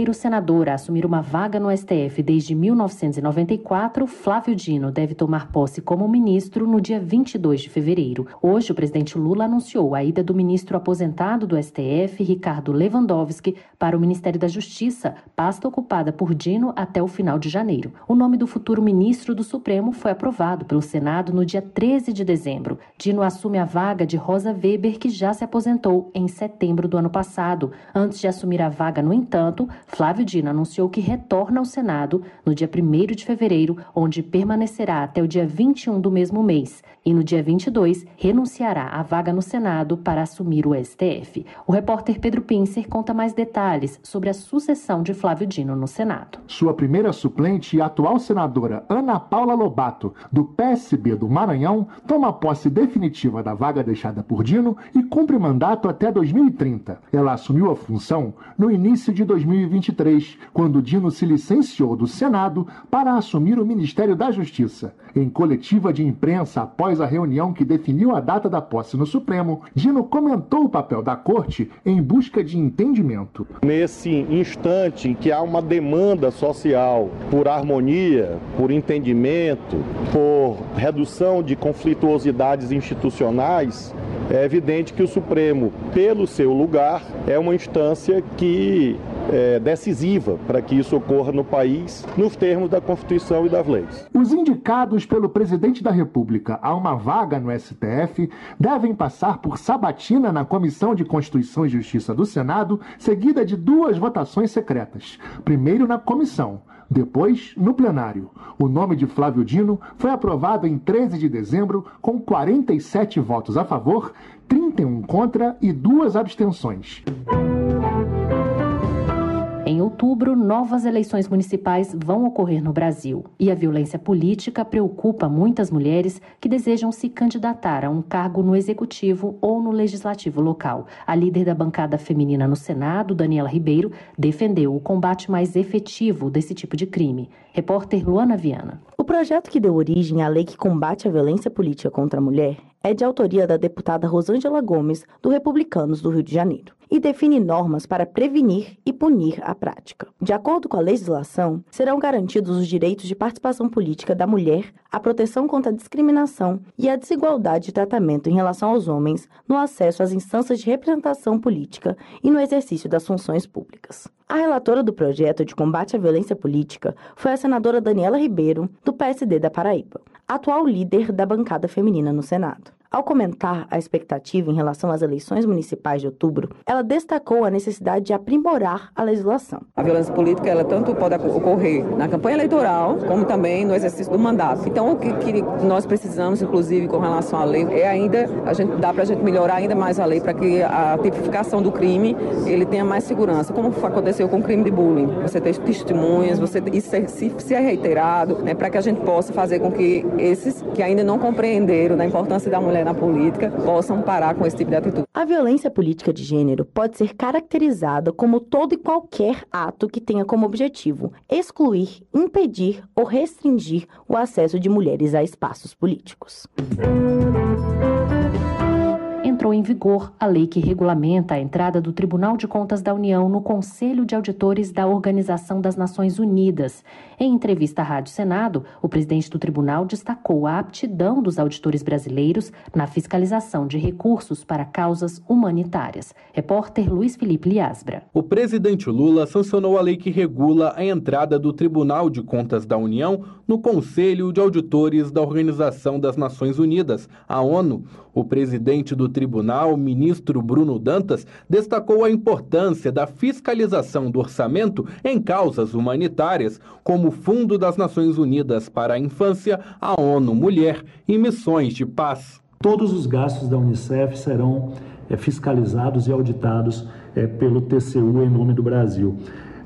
primeiro senador a assumir uma vaga no STF desde 1994, Flávio Dino deve tomar posse como ministro no dia 22 de fevereiro. Hoje, o presidente Lula anunciou a ida do ministro aposentado do STF, Ricardo Lewandowski, para o Ministério da Justiça, pasta ocupada por Dino até o final de janeiro. O nome do futuro ministro do Supremo foi aprovado pelo Senado no dia 13 de dezembro. Dino assume a vaga de Rosa Weber, que já se aposentou em setembro do ano passado. Antes de assumir a vaga, no entanto, Flávio Dino anunciou que retorna ao Senado no dia 1 de fevereiro, onde permanecerá até o dia 21 do mesmo mês, e no dia 22 renunciará à vaga no Senado para assumir o STF. O repórter Pedro Pincer conta mais detalhes sobre a sucessão de Flávio Dino no Senado. Sua primeira suplente e atual senadora Ana Paula Lobato, do PSB do Maranhão, toma posse definitiva da vaga deixada por Dino e cumpre mandato até 2030. Ela assumiu a função no início de 2020 2023, quando Dino se licenciou do Senado para assumir o Ministério da Justiça. Em coletiva de imprensa após a reunião que definiu a data da posse no Supremo, Dino comentou o papel da Corte em busca de entendimento. Nesse instante em que há uma demanda social por harmonia, por entendimento, por redução de conflituosidades institucionais, é evidente que o Supremo, pelo seu lugar, é uma instância que é, decisiva para que isso ocorra no país, nos termos da Constituição e das leis. Os indicados pelo presidente da República a uma vaga no STF devem passar por sabatina na Comissão de Constituição e Justiça do Senado, seguida de duas votações secretas. Primeiro na comissão, depois, no plenário, o nome de Flávio Dino foi aprovado em 13 de dezembro com 47 votos a favor, 31 contra e duas abstenções. Em outubro, novas eleições municipais vão ocorrer no Brasil. E a violência política preocupa muitas mulheres que desejam se candidatar a um cargo no executivo ou no legislativo local. A líder da bancada feminina no Senado, Daniela Ribeiro, defendeu o combate mais efetivo desse tipo de crime. Repórter Luana Viana. O projeto que deu origem à lei que combate a violência política contra a mulher é de autoria da deputada Rosângela Gomes, do Republicanos do Rio de Janeiro, e define normas para prevenir e punir a prática. De acordo com a legislação, serão garantidos os direitos de participação política da mulher, a proteção contra a discriminação e a desigualdade de tratamento em relação aos homens no acesso às instâncias de representação política e no exercício das funções públicas. A relatora do projeto de combate à violência política foi a senadora Daniela Ribeiro, do PSD da Paraíba, atual líder da bancada feminina no Senado. Ao comentar a expectativa em relação às eleições municipais de outubro, ela destacou a necessidade de aprimorar a legislação. A violência política ela tanto pode ocorrer na campanha eleitoral como também no exercício do mandato. Então o que, que nós precisamos, inclusive com relação à lei, é ainda a gente dá para a gente melhorar ainda mais a lei para que a tipificação do crime ele tenha mais segurança, como aconteceu com o crime de bullying. Você tem testemunhas, você isso se, se é reiterado, né, para que a gente possa fazer com que esses que ainda não compreenderam da importância da mulher na política possam parar com esse tipo de atitude. A violência política de gênero pode ser caracterizada como todo e qualquer ato que tenha como objetivo excluir, impedir ou restringir o acesso de mulheres a espaços políticos entrou em vigor a lei que regulamenta a entrada do Tribunal de Contas da União no Conselho de Auditores da Organização das Nações Unidas. Em entrevista à Rádio Senado, o presidente do tribunal destacou a aptidão dos auditores brasileiros na fiscalização de recursos para causas humanitárias. Repórter Luiz Felipe Liasbra. O presidente Lula sancionou a lei que regula a entrada do Tribunal de Contas da União no Conselho de Auditores da Organização das Nações Unidas, a ONU. O presidente do tribunal, ministro Bruno Dantas, destacou a importância da fiscalização do orçamento em causas humanitárias, como o Fundo das Nações Unidas para a Infância, a ONU Mulher e missões de paz. Todos os gastos da Unicef serão é, fiscalizados e auditados é, pelo TCU em nome do Brasil.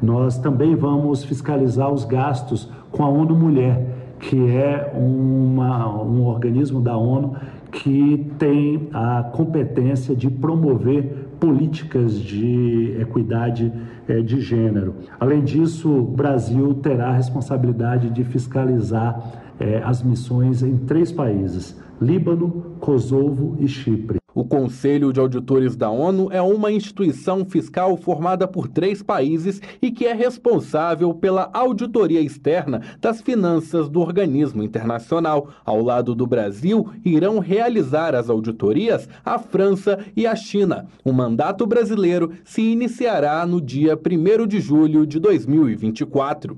Nós também vamos fiscalizar os gastos com a ONU Mulher, que é uma, um organismo da ONU que tem a competência de promover políticas de equidade de gênero. Além disso, o Brasil terá a responsabilidade de fiscalizar é, as missões em três países: Líbano, Kosovo e Chipre. O Conselho de Auditores da ONU é uma instituição fiscal formada por três países e que é responsável pela auditoria externa das finanças do organismo internacional. Ao lado do Brasil, irão realizar as auditorias a França e a China. O mandato brasileiro se iniciará no dia 1 de julho de 2024.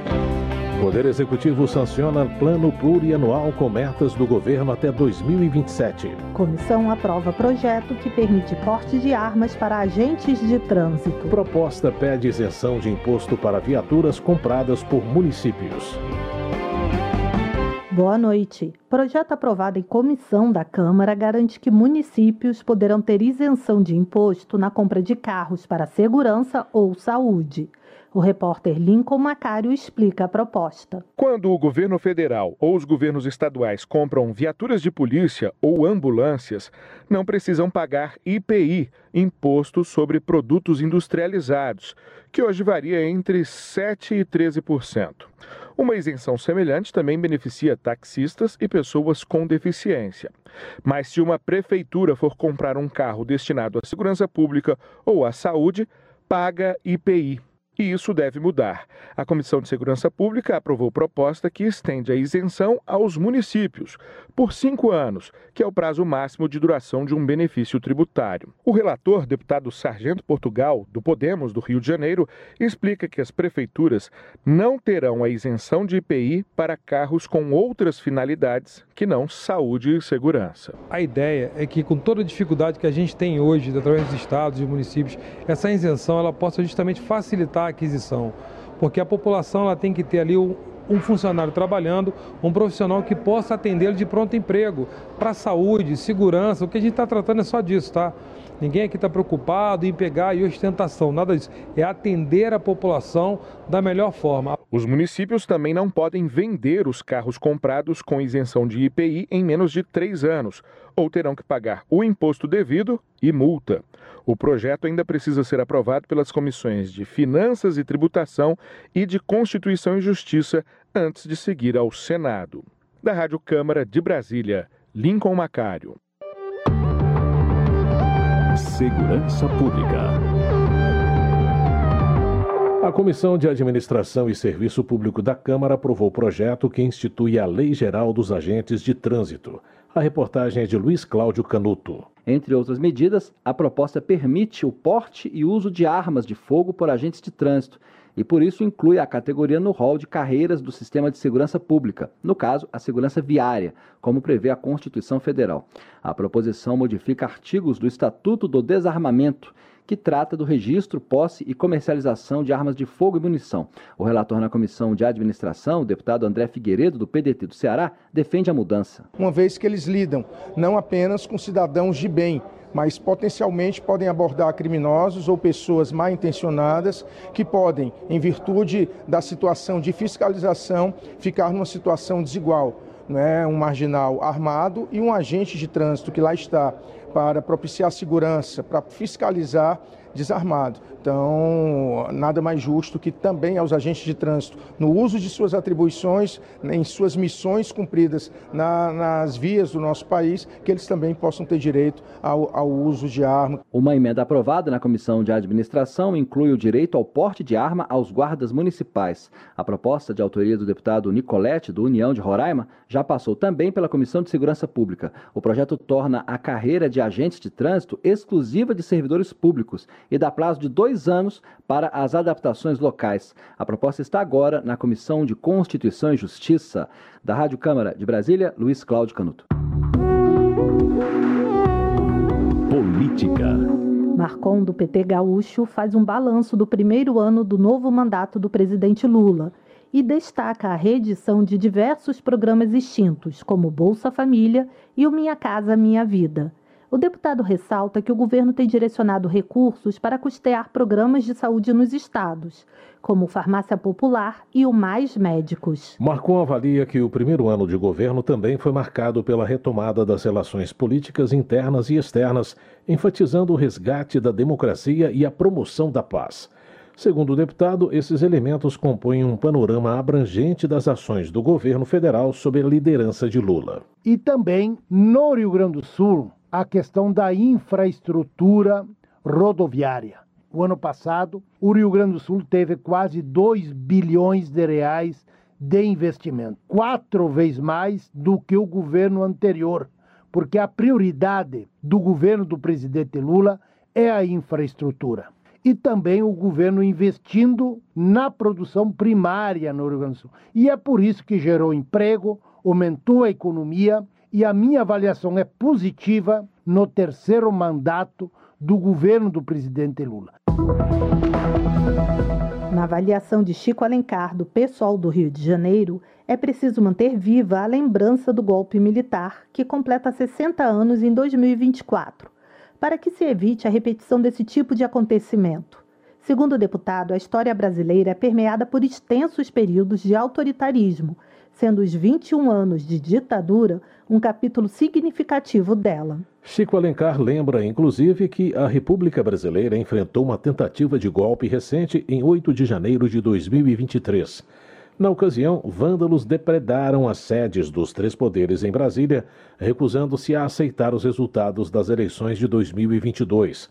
Poder Executivo sanciona plano plurianual com metas do governo até 2027. Comissão aprova projeto que permite porte de armas para agentes de trânsito. Proposta pede isenção de imposto para viaturas compradas por municípios. Boa noite. Projeto aprovado em comissão da Câmara garante que municípios poderão ter isenção de imposto na compra de carros para segurança ou saúde. O repórter Lincoln Macário explica a proposta. Quando o governo federal ou os governos estaduais compram viaturas de polícia ou ambulâncias, não precisam pagar IPI, Imposto sobre Produtos Industrializados, que hoje varia entre 7% e 13%. Uma isenção semelhante também beneficia taxistas e pessoas com deficiência. Mas se uma prefeitura for comprar um carro destinado à segurança pública ou à saúde, paga IPI e isso deve mudar. A Comissão de Segurança Pública aprovou proposta que estende a isenção aos municípios por cinco anos, que é o prazo máximo de duração de um benefício tributário. O relator, deputado Sargento Portugal, do Podemos do Rio de Janeiro, explica que as prefeituras não terão a isenção de IPI para carros com outras finalidades que não saúde e segurança. A ideia é que, com toda a dificuldade que a gente tem hoje, através dos estados e municípios, essa isenção ela possa justamente facilitar a aquisição, porque a população ela tem que ter ali um, funcionário trabalhando, um profissional que possa atendê-lo de pronto emprego, para saúde, segurança, o que a gente está tratando é só disso, tá? Ninguém aqui está preocupado em pegar e ostentação, nada disso. É atender a população da melhor forma. Os municípios também não podem vender os carros comprados com isenção de IPI em menos de três anos, ou terão que pagar o imposto devido e multa. O projeto ainda precisa ser aprovado pelas comissões de Finanças e Tributação e de Constituição e Justiça antes de seguir ao Senado. Da Rádio Câmara de Brasília, Lincoln Macário. Segurança Pública. A Comissão de Administração e Serviço Público da Câmara aprovou o projeto que institui a Lei Geral dos Agentes de Trânsito. A reportagem é de Luiz Cláudio Canuto. Entre outras medidas, a proposta permite o porte e uso de armas de fogo por agentes de trânsito e por isso inclui a categoria no rol de carreiras do sistema de segurança pública, no caso, a segurança viária, como prevê a Constituição Federal. A proposição modifica artigos do Estatuto do Desarmamento que trata do registro, posse e comercialização de armas de fogo e munição. O relator na Comissão de Administração, o deputado André Figueiredo, do PDT do Ceará, defende a mudança. Uma vez que eles lidam não apenas com cidadãos de bem, mas potencialmente podem abordar criminosos ou pessoas mal intencionadas que podem, em virtude da situação de fiscalização, ficar numa situação desigual. Né? Um marginal armado e um agente de trânsito que lá está para propiciar segurança, para fiscalizar, desarmado. Então, nada mais justo que também aos agentes de trânsito, no uso de suas atribuições, em suas missões cumpridas na, nas vias do nosso país, que eles também possam ter direito ao, ao uso de arma. Uma emenda aprovada na Comissão de Administração inclui o direito ao porte de arma aos guardas municipais. A proposta de autoria do deputado Nicolete, do União de Roraima, já passou também pela Comissão de Segurança Pública. O projeto torna a carreira de agentes de trânsito exclusiva de servidores públicos e dá prazo de dois dois anos para as adaptações locais. A proposta está agora na Comissão de Constituição e Justiça. Da Rádio Câmara de Brasília, Luiz Cláudio Canuto. Política. Marcon, do PT Gaúcho, faz um balanço do primeiro ano do novo mandato do presidente Lula e destaca a reedição de diversos programas extintos, como Bolsa Família e o Minha Casa Minha Vida. O deputado ressalta que o governo tem direcionado recursos para custear programas de saúde nos estados, como Farmácia Popular e o Mais Médicos. Marcon avalia que o primeiro ano de governo também foi marcado pela retomada das relações políticas internas e externas, enfatizando o resgate da democracia e a promoção da paz. Segundo o deputado, esses elementos compõem um panorama abrangente das ações do governo federal sob a liderança de Lula. E também, no Rio Grande do Sul, a questão da infraestrutura rodoviária. O ano passado, o Rio Grande do Sul teve quase 2 bilhões de reais de investimento, quatro vezes mais do que o governo anterior, porque a prioridade do governo do presidente Lula é a infraestrutura. E também o governo investindo na produção primária no Rio Grande do Sul. E é por isso que gerou emprego, aumentou a economia e a minha avaliação é positiva no terceiro mandato do governo do presidente Lula. Na avaliação de Chico Alencar, do pessoal do Rio de Janeiro, é preciso manter viva a lembrança do golpe militar, que completa 60 anos em 2024, para que se evite a repetição desse tipo de acontecimento. Segundo o deputado, a história brasileira é permeada por extensos períodos de autoritarismo sendo os 21 anos de ditadura um capítulo significativo dela. Chico Alencar lembra, inclusive, que a República Brasileira enfrentou uma tentativa de golpe recente em 8 de janeiro de 2023. Na ocasião, vândalos depredaram as sedes dos três poderes em Brasília, recusando-se a aceitar os resultados das eleições de 2022.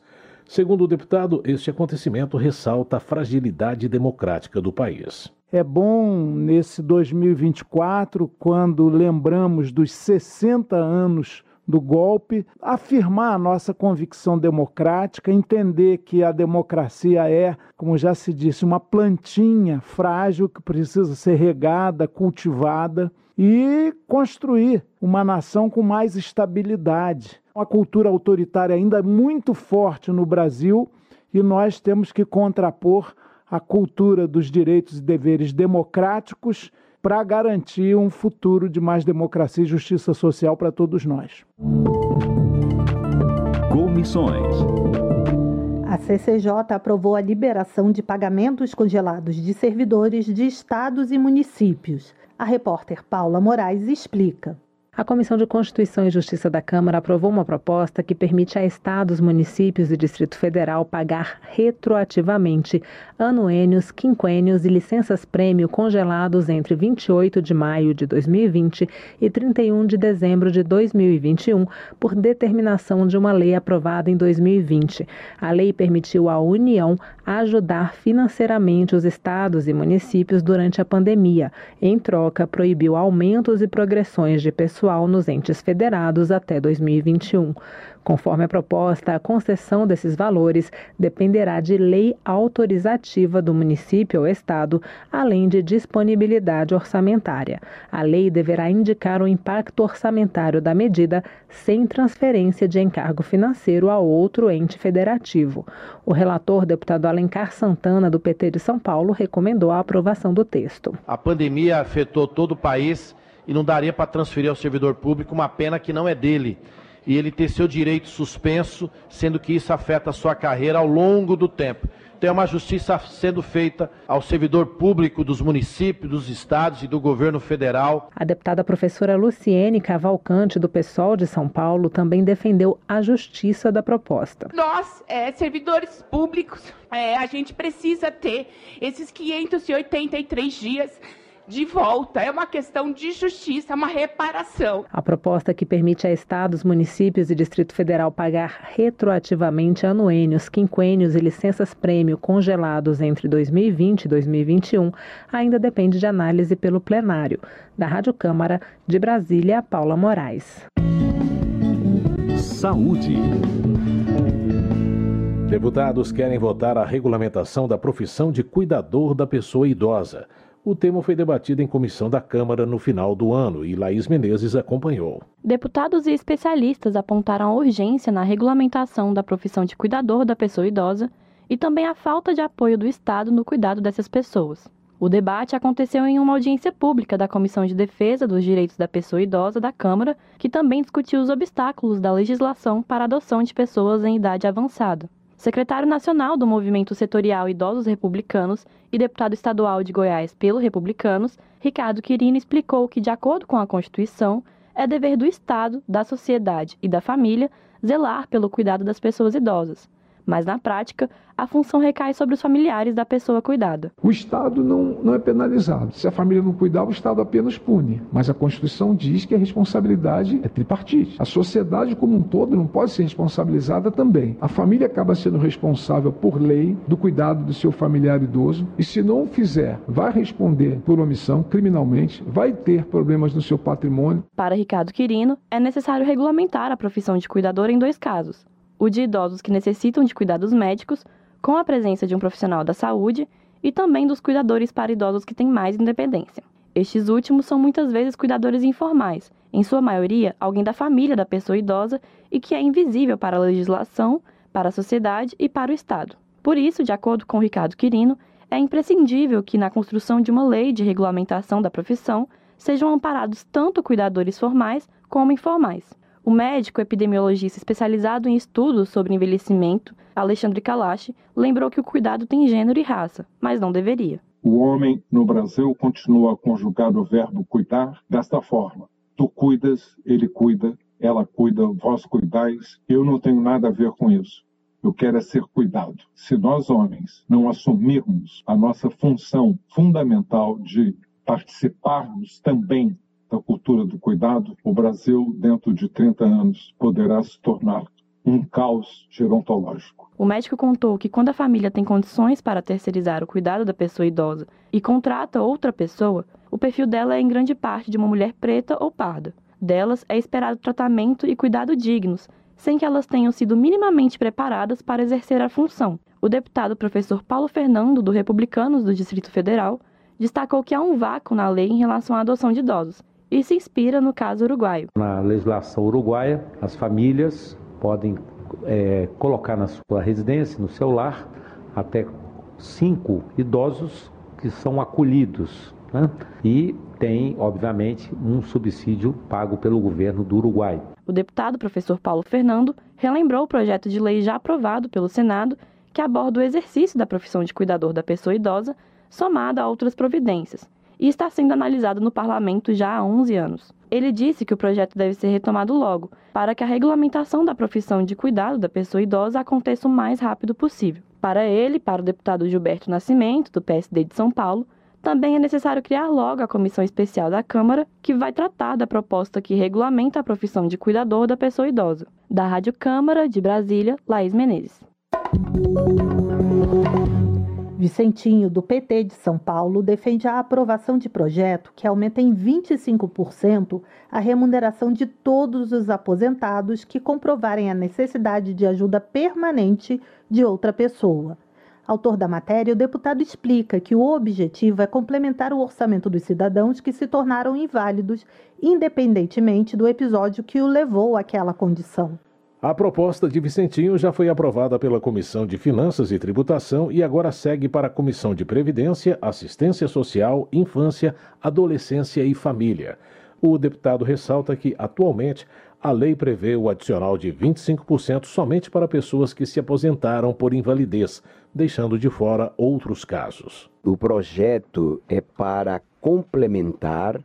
Segundo o deputado, este acontecimento ressalta a fragilidade democrática do país. É bom nesse 2024, quando lembramos dos 60 anos do golpe, afirmar a nossa convicção democrática, entender que a democracia é, como já se disse, uma plantinha frágil que precisa ser regada, cultivada e construir uma nação com mais estabilidade. A cultura autoritária ainda muito forte no Brasil e nós temos que contrapor a cultura dos direitos e deveres democráticos para garantir um futuro de mais democracia e justiça social para todos nós. Comissões. A CCJ aprovou a liberação de pagamentos congelados de servidores de estados e municípios. A repórter Paula Moraes explica. A Comissão de Constituição e Justiça da Câmara aprovou uma proposta que permite a estados, municípios e Distrito Federal pagar retroativamente anuênios, quinquênios e licenças-prêmio congelados entre 28 de maio de 2020 e 31 de dezembro de 2021 por determinação de uma lei aprovada em 2020. A lei permitiu à União ajudar financeiramente os estados e municípios durante a pandemia. Em troca, proibiu aumentos e progressões de pessoas pessoal nos entes federados até 2021. Conforme a proposta, a concessão desses valores dependerá de lei autorizativa do município ou estado, além de disponibilidade orçamentária. A lei deverá indicar o impacto orçamentário da medida sem transferência de encargo financeiro a outro ente federativo. O relator, deputado Alencar Santana, do PT de São Paulo, recomendou a aprovação do texto. A pandemia afetou todo o país e não daria para transferir ao servidor público uma pena que não é dele. e ele ter seu direito suspenso, sendo que isso afeta a sua carreira ao longo do tempo. Tem uma justiça sendo feita ao servidor público dos municípios, dos estados e do governo federal. A deputada professora Luciene Cavalcante, do PSOL de São Paulo, também defendeu a justiça da proposta. Nós, é, servidores públicos, é, a gente precisa ter esses 583 dias de volta. É uma questão de justiça, uma reparação. A proposta que permite a estados, municípios e Distrito Federal pagar retroativamente anuênios, quinquênios e licenças-prêmio congelados entre 2020 e 2021 ainda depende de análise pelo plenário. Da Rádio Câmara de Brasília, Paula Moraes. Saúde. Deputados querem votar a regulamentação da profissão de cuidador da pessoa idosa. O tema foi debatido em comissão da Câmara no final do ano e Laís Menezes acompanhou. Deputados e especialistas apontaram a urgência na regulamentação da profissão de cuidador da pessoa idosa e também a falta de apoio do Estado no cuidado dessas pessoas. O debate aconteceu em uma audiência pública da Comissão de Defesa dos Direitos da Pessoa Idosa da Câmara, que também discutiu os obstáculos da legislação para a adoção de pessoas em idade avançada secretário nacional do Movimento Setorial Idosos Republicanos e deputado estadual de Goiás pelo Republicanos, Ricardo Quirino explicou que, de acordo com a Constituição, é dever do Estado, da sociedade e da família zelar pelo cuidado das pessoas idosas, mas na prática, a função recai sobre os familiares da pessoa cuidada. O Estado não, não é penalizado. Se a família não cuidar, o Estado apenas pune. Mas a Constituição diz que a responsabilidade é tripartite. A sociedade como um todo não pode ser responsabilizada também. A família acaba sendo responsável por lei do cuidado do seu familiar idoso e se não o fizer, vai responder por omissão criminalmente, vai ter problemas no seu patrimônio. Para Ricardo Quirino, é necessário regulamentar a profissão de cuidador em dois casos o de idosos que necessitam de cuidados médicos, com a presença de um profissional da saúde, e também dos cuidadores para idosos que têm mais independência. Estes últimos são muitas vezes cuidadores informais, em sua maioria alguém da família da pessoa idosa e que é invisível para a legislação, para a sociedade e para o Estado. Por isso, de acordo com Ricardo Quirino, é imprescindível que na construção de uma lei de regulamentação da profissão sejam amparados tanto cuidadores formais como informais. O médico epidemiologista especializado em estudos sobre envelhecimento, Alexandre Kalash, lembrou que o cuidado tem gênero e raça, mas não deveria. O homem no Brasil continua a conjugar o verbo cuidar desta forma: tu cuidas, ele cuida, ela cuida, vós cuidais. Eu não tenho nada a ver com isso. Eu quero é ser cuidado. Se nós, homens, não assumirmos a nossa função fundamental de participarmos também da cultura do cuidado, o Brasil, dentro de 30 anos, poderá se tornar um caos gerontológico. O médico contou que quando a família tem condições para terceirizar o cuidado da pessoa idosa e contrata outra pessoa, o perfil dela é em grande parte de uma mulher preta ou parda. Delas é esperado tratamento e cuidado dignos, sem que elas tenham sido minimamente preparadas para exercer a função. O deputado professor Paulo Fernando, do Republicanos do Distrito Federal, destacou que há um vácuo na lei em relação à adoção de idosos e se inspira no caso uruguaio. Na legislação uruguaia, as famílias podem é, colocar na sua residência, no seu lar, até cinco idosos que são acolhidos. Né? E tem, obviamente, um subsídio pago pelo governo do Uruguai. O deputado professor Paulo Fernando relembrou o projeto de lei já aprovado pelo Senado que aborda o exercício da profissão de cuidador da pessoa idosa, somado a outras providências, e está sendo analisado no parlamento já há 11 anos. Ele disse que o projeto deve ser retomado logo, para que a regulamentação da profissão de cuidado da pessoa idosa aconteça o mais rápido possível. Para ele, para o deputado Gilberto Nascimento, do PSD de São Paulo, também é necessário criar logo a comissão especial da Câmara que vai tratar da proposta que regulamenta a profissão de cuidador da pessoa idosa. Da Rádio Câmara de Brasília, Laís Menezes. Vicentinho, do PT de São Paulo, defende a aprovação de projeto que aumenta em 25% a remuneração de todos os aposentados que comprovarem a necessidade de ajuda permanente de outra pessoa. Autor da matéria, o deputado explica que o objetivo é complementar o orçamento dos cidadãos que se tornaram inválidos, independentemente do episódio que o levou àquela condição. A proposta de Vicentinho já foi aprovada pela Comissão de Finanças e Tributação e agora segue para a Comissão de Previdência, Assistência Social, Infância, Adolescência e Família. O deputado ressalta que, atualmente, a lei prevê o adicional de 25% somente para pessoas que se aposentaram por invalidez, deixando de fora outros casos. O projeto é para complementar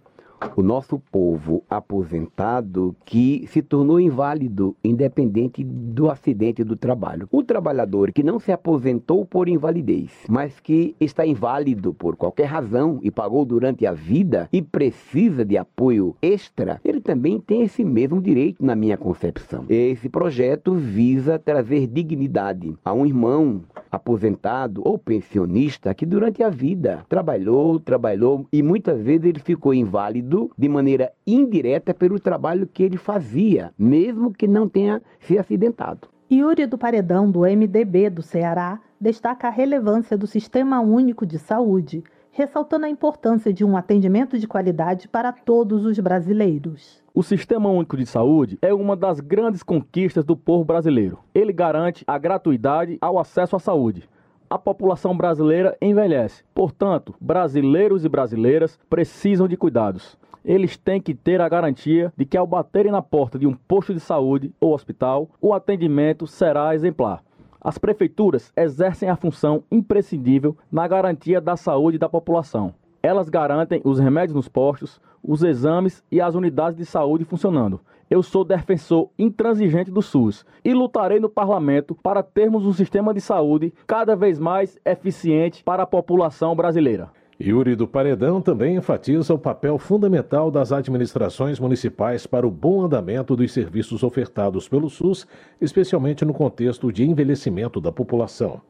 o nosso povo aposentado que se tornou inválido independente do acidente do trabalho. O trabalhador que não se aposentou por invalidez, mas que está inválido por qualquer razão e pagou durante a vida e precisa de apoio extra, ele também tem esse mesmo direito na minha concepção. Esse projeto visa trazer dignidade a um irmão aposentado ou pensionista que durante a vida trabalhou, trabalhou e muitas vezes ele ficou inválido de maneira indireta pelo trabalho que ele fazia, mesmo que não tenha se acidentado. Yuri do Paredão, do MDB do Ceará, destaca a relevância do Sistema Único de Saúde, ressaltando a importância de um atendimento de qualidade para todos os brasileiros. O Sistema Único de Saúde é uma das grandes conquistas do povo brasileiro. Ele garante a gratuidade ao acesso à saúde. A população brasileira envelhece, portanto, brasileiros e brasileiras precisam de cuidados eles têm que ter a garantia de que ao baterem na porta de um posto de saúde ou hospital, o atendimento será exemplar. As prefeituras exercem a função imprescindível na garantia da saúde da população. Elas garantem os remédios nos postos, os exames e as unidades de saúde funcionando. Eu sou defensor intransigente do SUS e lutarei no parlamento para termos um sistema de saúde cada vez mais eficiente para a população brasileira. Yuri do Paredão também enfatiza o papel fundamental das administrações municipais para o bom andamento dos serviços ofertados pelo SUS, especialmente no contexto de envelhecimento da população.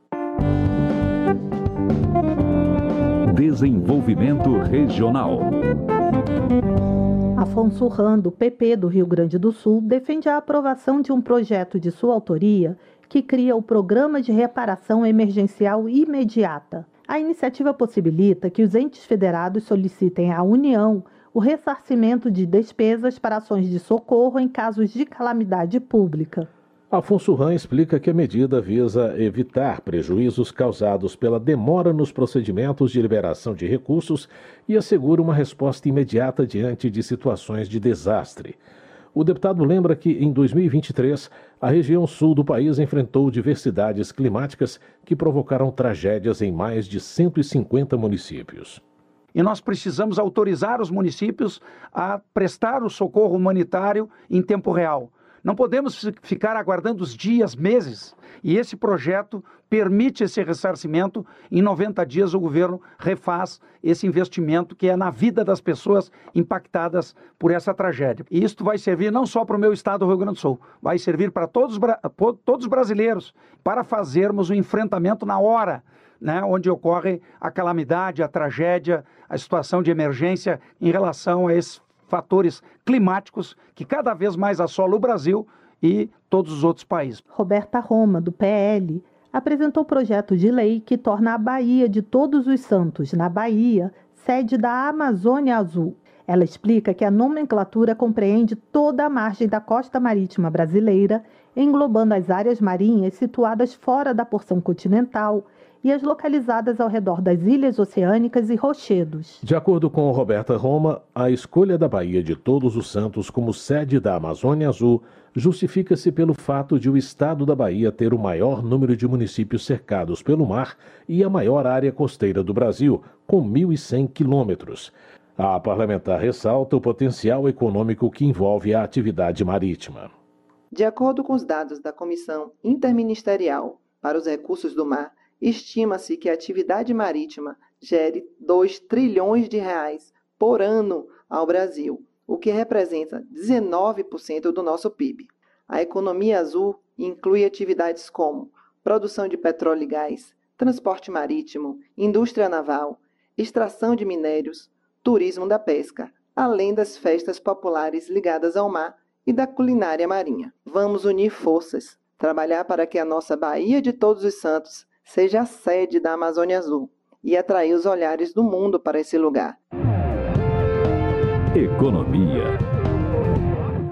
Desenvolvimento Regional. Afonso Rando, PP do Rio Grande do Sul, defende a aprovação de um projeto de sua autoria que cria o Programa de Reparação Emergencial Imediata. A iniciativa possibilita que os entes federados solicitem à União o ressarcimento de despesas para ações de socorro em casos de calamidade pública. Afonso Ran explica que a medida visa evitar prejuízos causados pela demora nos procedimentos de liberação de recursos e assegura uma resposta imediata diante de situações de desastre. O deputado lembra que, em 2023, a região sul do país enfrentou diversidades climáticas que provocaram tragédias em mais de 150 municípios. E nós precisamos autorizar os municípios a prestar o socorro humanitário em tempo real. Não podemos ficar aguardando os dias, meses. E esse projeto permite esse ressarcimento. Em 90 dias, o governo refaz esse investimento que é na vida das pessoas impactadas por essa tragédia. E isso vai servir não só para o meu estado do Rio Grande do Sul, vai servir para todos, todos os brasileiros para fazermos o enfrentamento na hora. Né, onde ocorre a calamidade, a tragédia, a situação de emergência em relação a esses fatores climáticos que cada vez mais assolam o Brasil e todos os outros países. Roberta Roma, do PL, apresentou o projeto de lei que torna a Bahia de Todos os Santos, na Bahia, sede da Amazônia Azul. Ela explica que a nomenclatura compreende toda a margem da costa marítima brasileira, englobando as áreas marinhas situadas fora da porção continental e as localizadas ao redor das ilhas oceânicas e rochedos. De acordo com Roberta Roma, a escolha da Baía de Todos os Santos como sede da Amazônia Azul justifica-se pelo fato de o estado da Bahia ter o maior número de municípios cercados pelo mar e a maior área costeira do Brasil, com 1.100 quilômetros. A parlamentar ressalta o potencial econômico que envolve a atividade marítima. De acordo com os dados da Comissão Interministerial para os Recursos do Mar, estima-se que a atividade marítima gere 2 trilhões de reais por ano ao Brasil, o que representa 19% do nosso PIB. A economia azul inclui atividades como produção de petróleo e gás, transporte marítimo, indústria naval, extração de minérios, turismo da pesca, além das festas populares ligadas ao mar e da culinária marinha. Vamos unir forças, trabalhar para que a nossa Baía de Todos os Santos seja a sede da Amazônia Azul e atrair os olhares do mundo para esse lugar. Economia.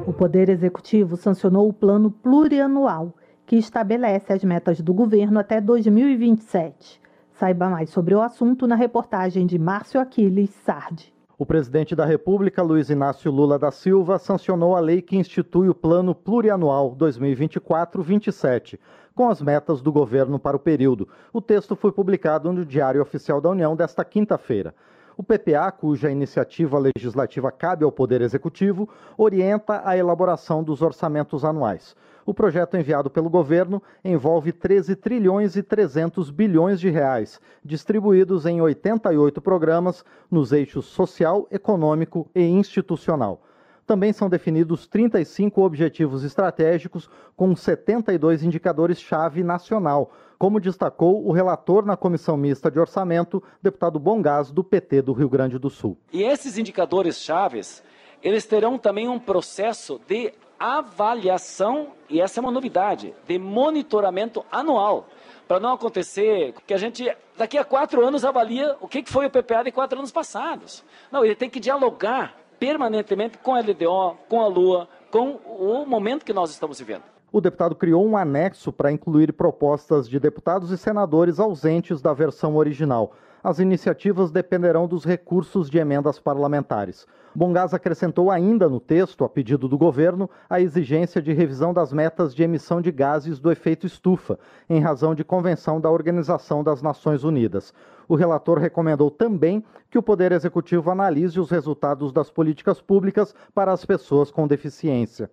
O Poder Executivo sancionou o Plano Plurianual, que estabelece as metas do governo até 2027. Saiba mais sobre o assunto na reportagem de Márcio Aquiles Sardi. O presidente da República, Luiz Inácio Lula da Silva, sancionou a lei que institui o Plano Plurianual 2024-27, com as metas do governo para o período. O texto foi publicado no Diário Oficial da União desta quinta-feira. O PPA, cuja iniciativa legislativa cabe ao Poder Executivo, orienta a elaboração dos orçamentos anuais. O projeto enviado pelo governo envolve 13 trilhões e 300 bilhões de reais, distribuídos em 88 programas nos eixos social, econômico e institucional. Também são definidos 35 objetivos estratégicos com 72 indicadores-chave nacional, como destacou o relator na Comissão Mista de Orçamento, deputado Bongás, do PT do Rio Grande do Sul. E esses indicadores chaves, eles terão também um processo de avaliação, e essa é uma novidade, de monitoramento anual. Para não acontecer que a gente, daqui a quatro anos, avalia o que foi o PPA de quatro anos passados. Não, ele tem que dialogar permanentemente com a LDO, com a Lua, com o momento que nós estamos vivendo. O deputado criou um anexo para incluir propostas de deputados e senadores ausentes da versão original. As iniciativas dependerão dos recursos de emendas parlamentares. Bongás acrescentou ainda no texto, a pedido do governo, a exigência de revisão das metas de emissão de gases do efeito estufa, em razão de convenção da Organização das Nações Unidas. O relator recomendou também que o Poder Executivo analise os resultados das políticas públicas para as pessoas com deficiência.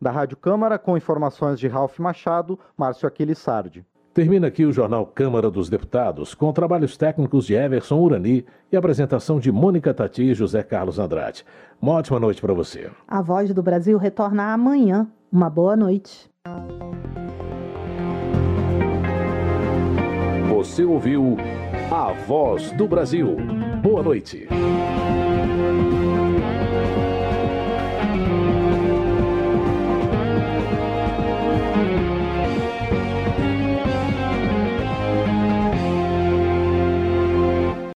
Da Rádio Câmara, com informações de Ralph Machado, Márcio Aquiles Sardi. Termina aqui o jornal Câmara dos Deputados, com trabalhos técnicos de Everson Urani e apresentação de Mônica Tati e José Carlos Andrade. Uma ótima noite para você. A Voz do Brasil retorna amanhã. Uma boa noite. Você ouviu A Voz do Brasil. Boa noite.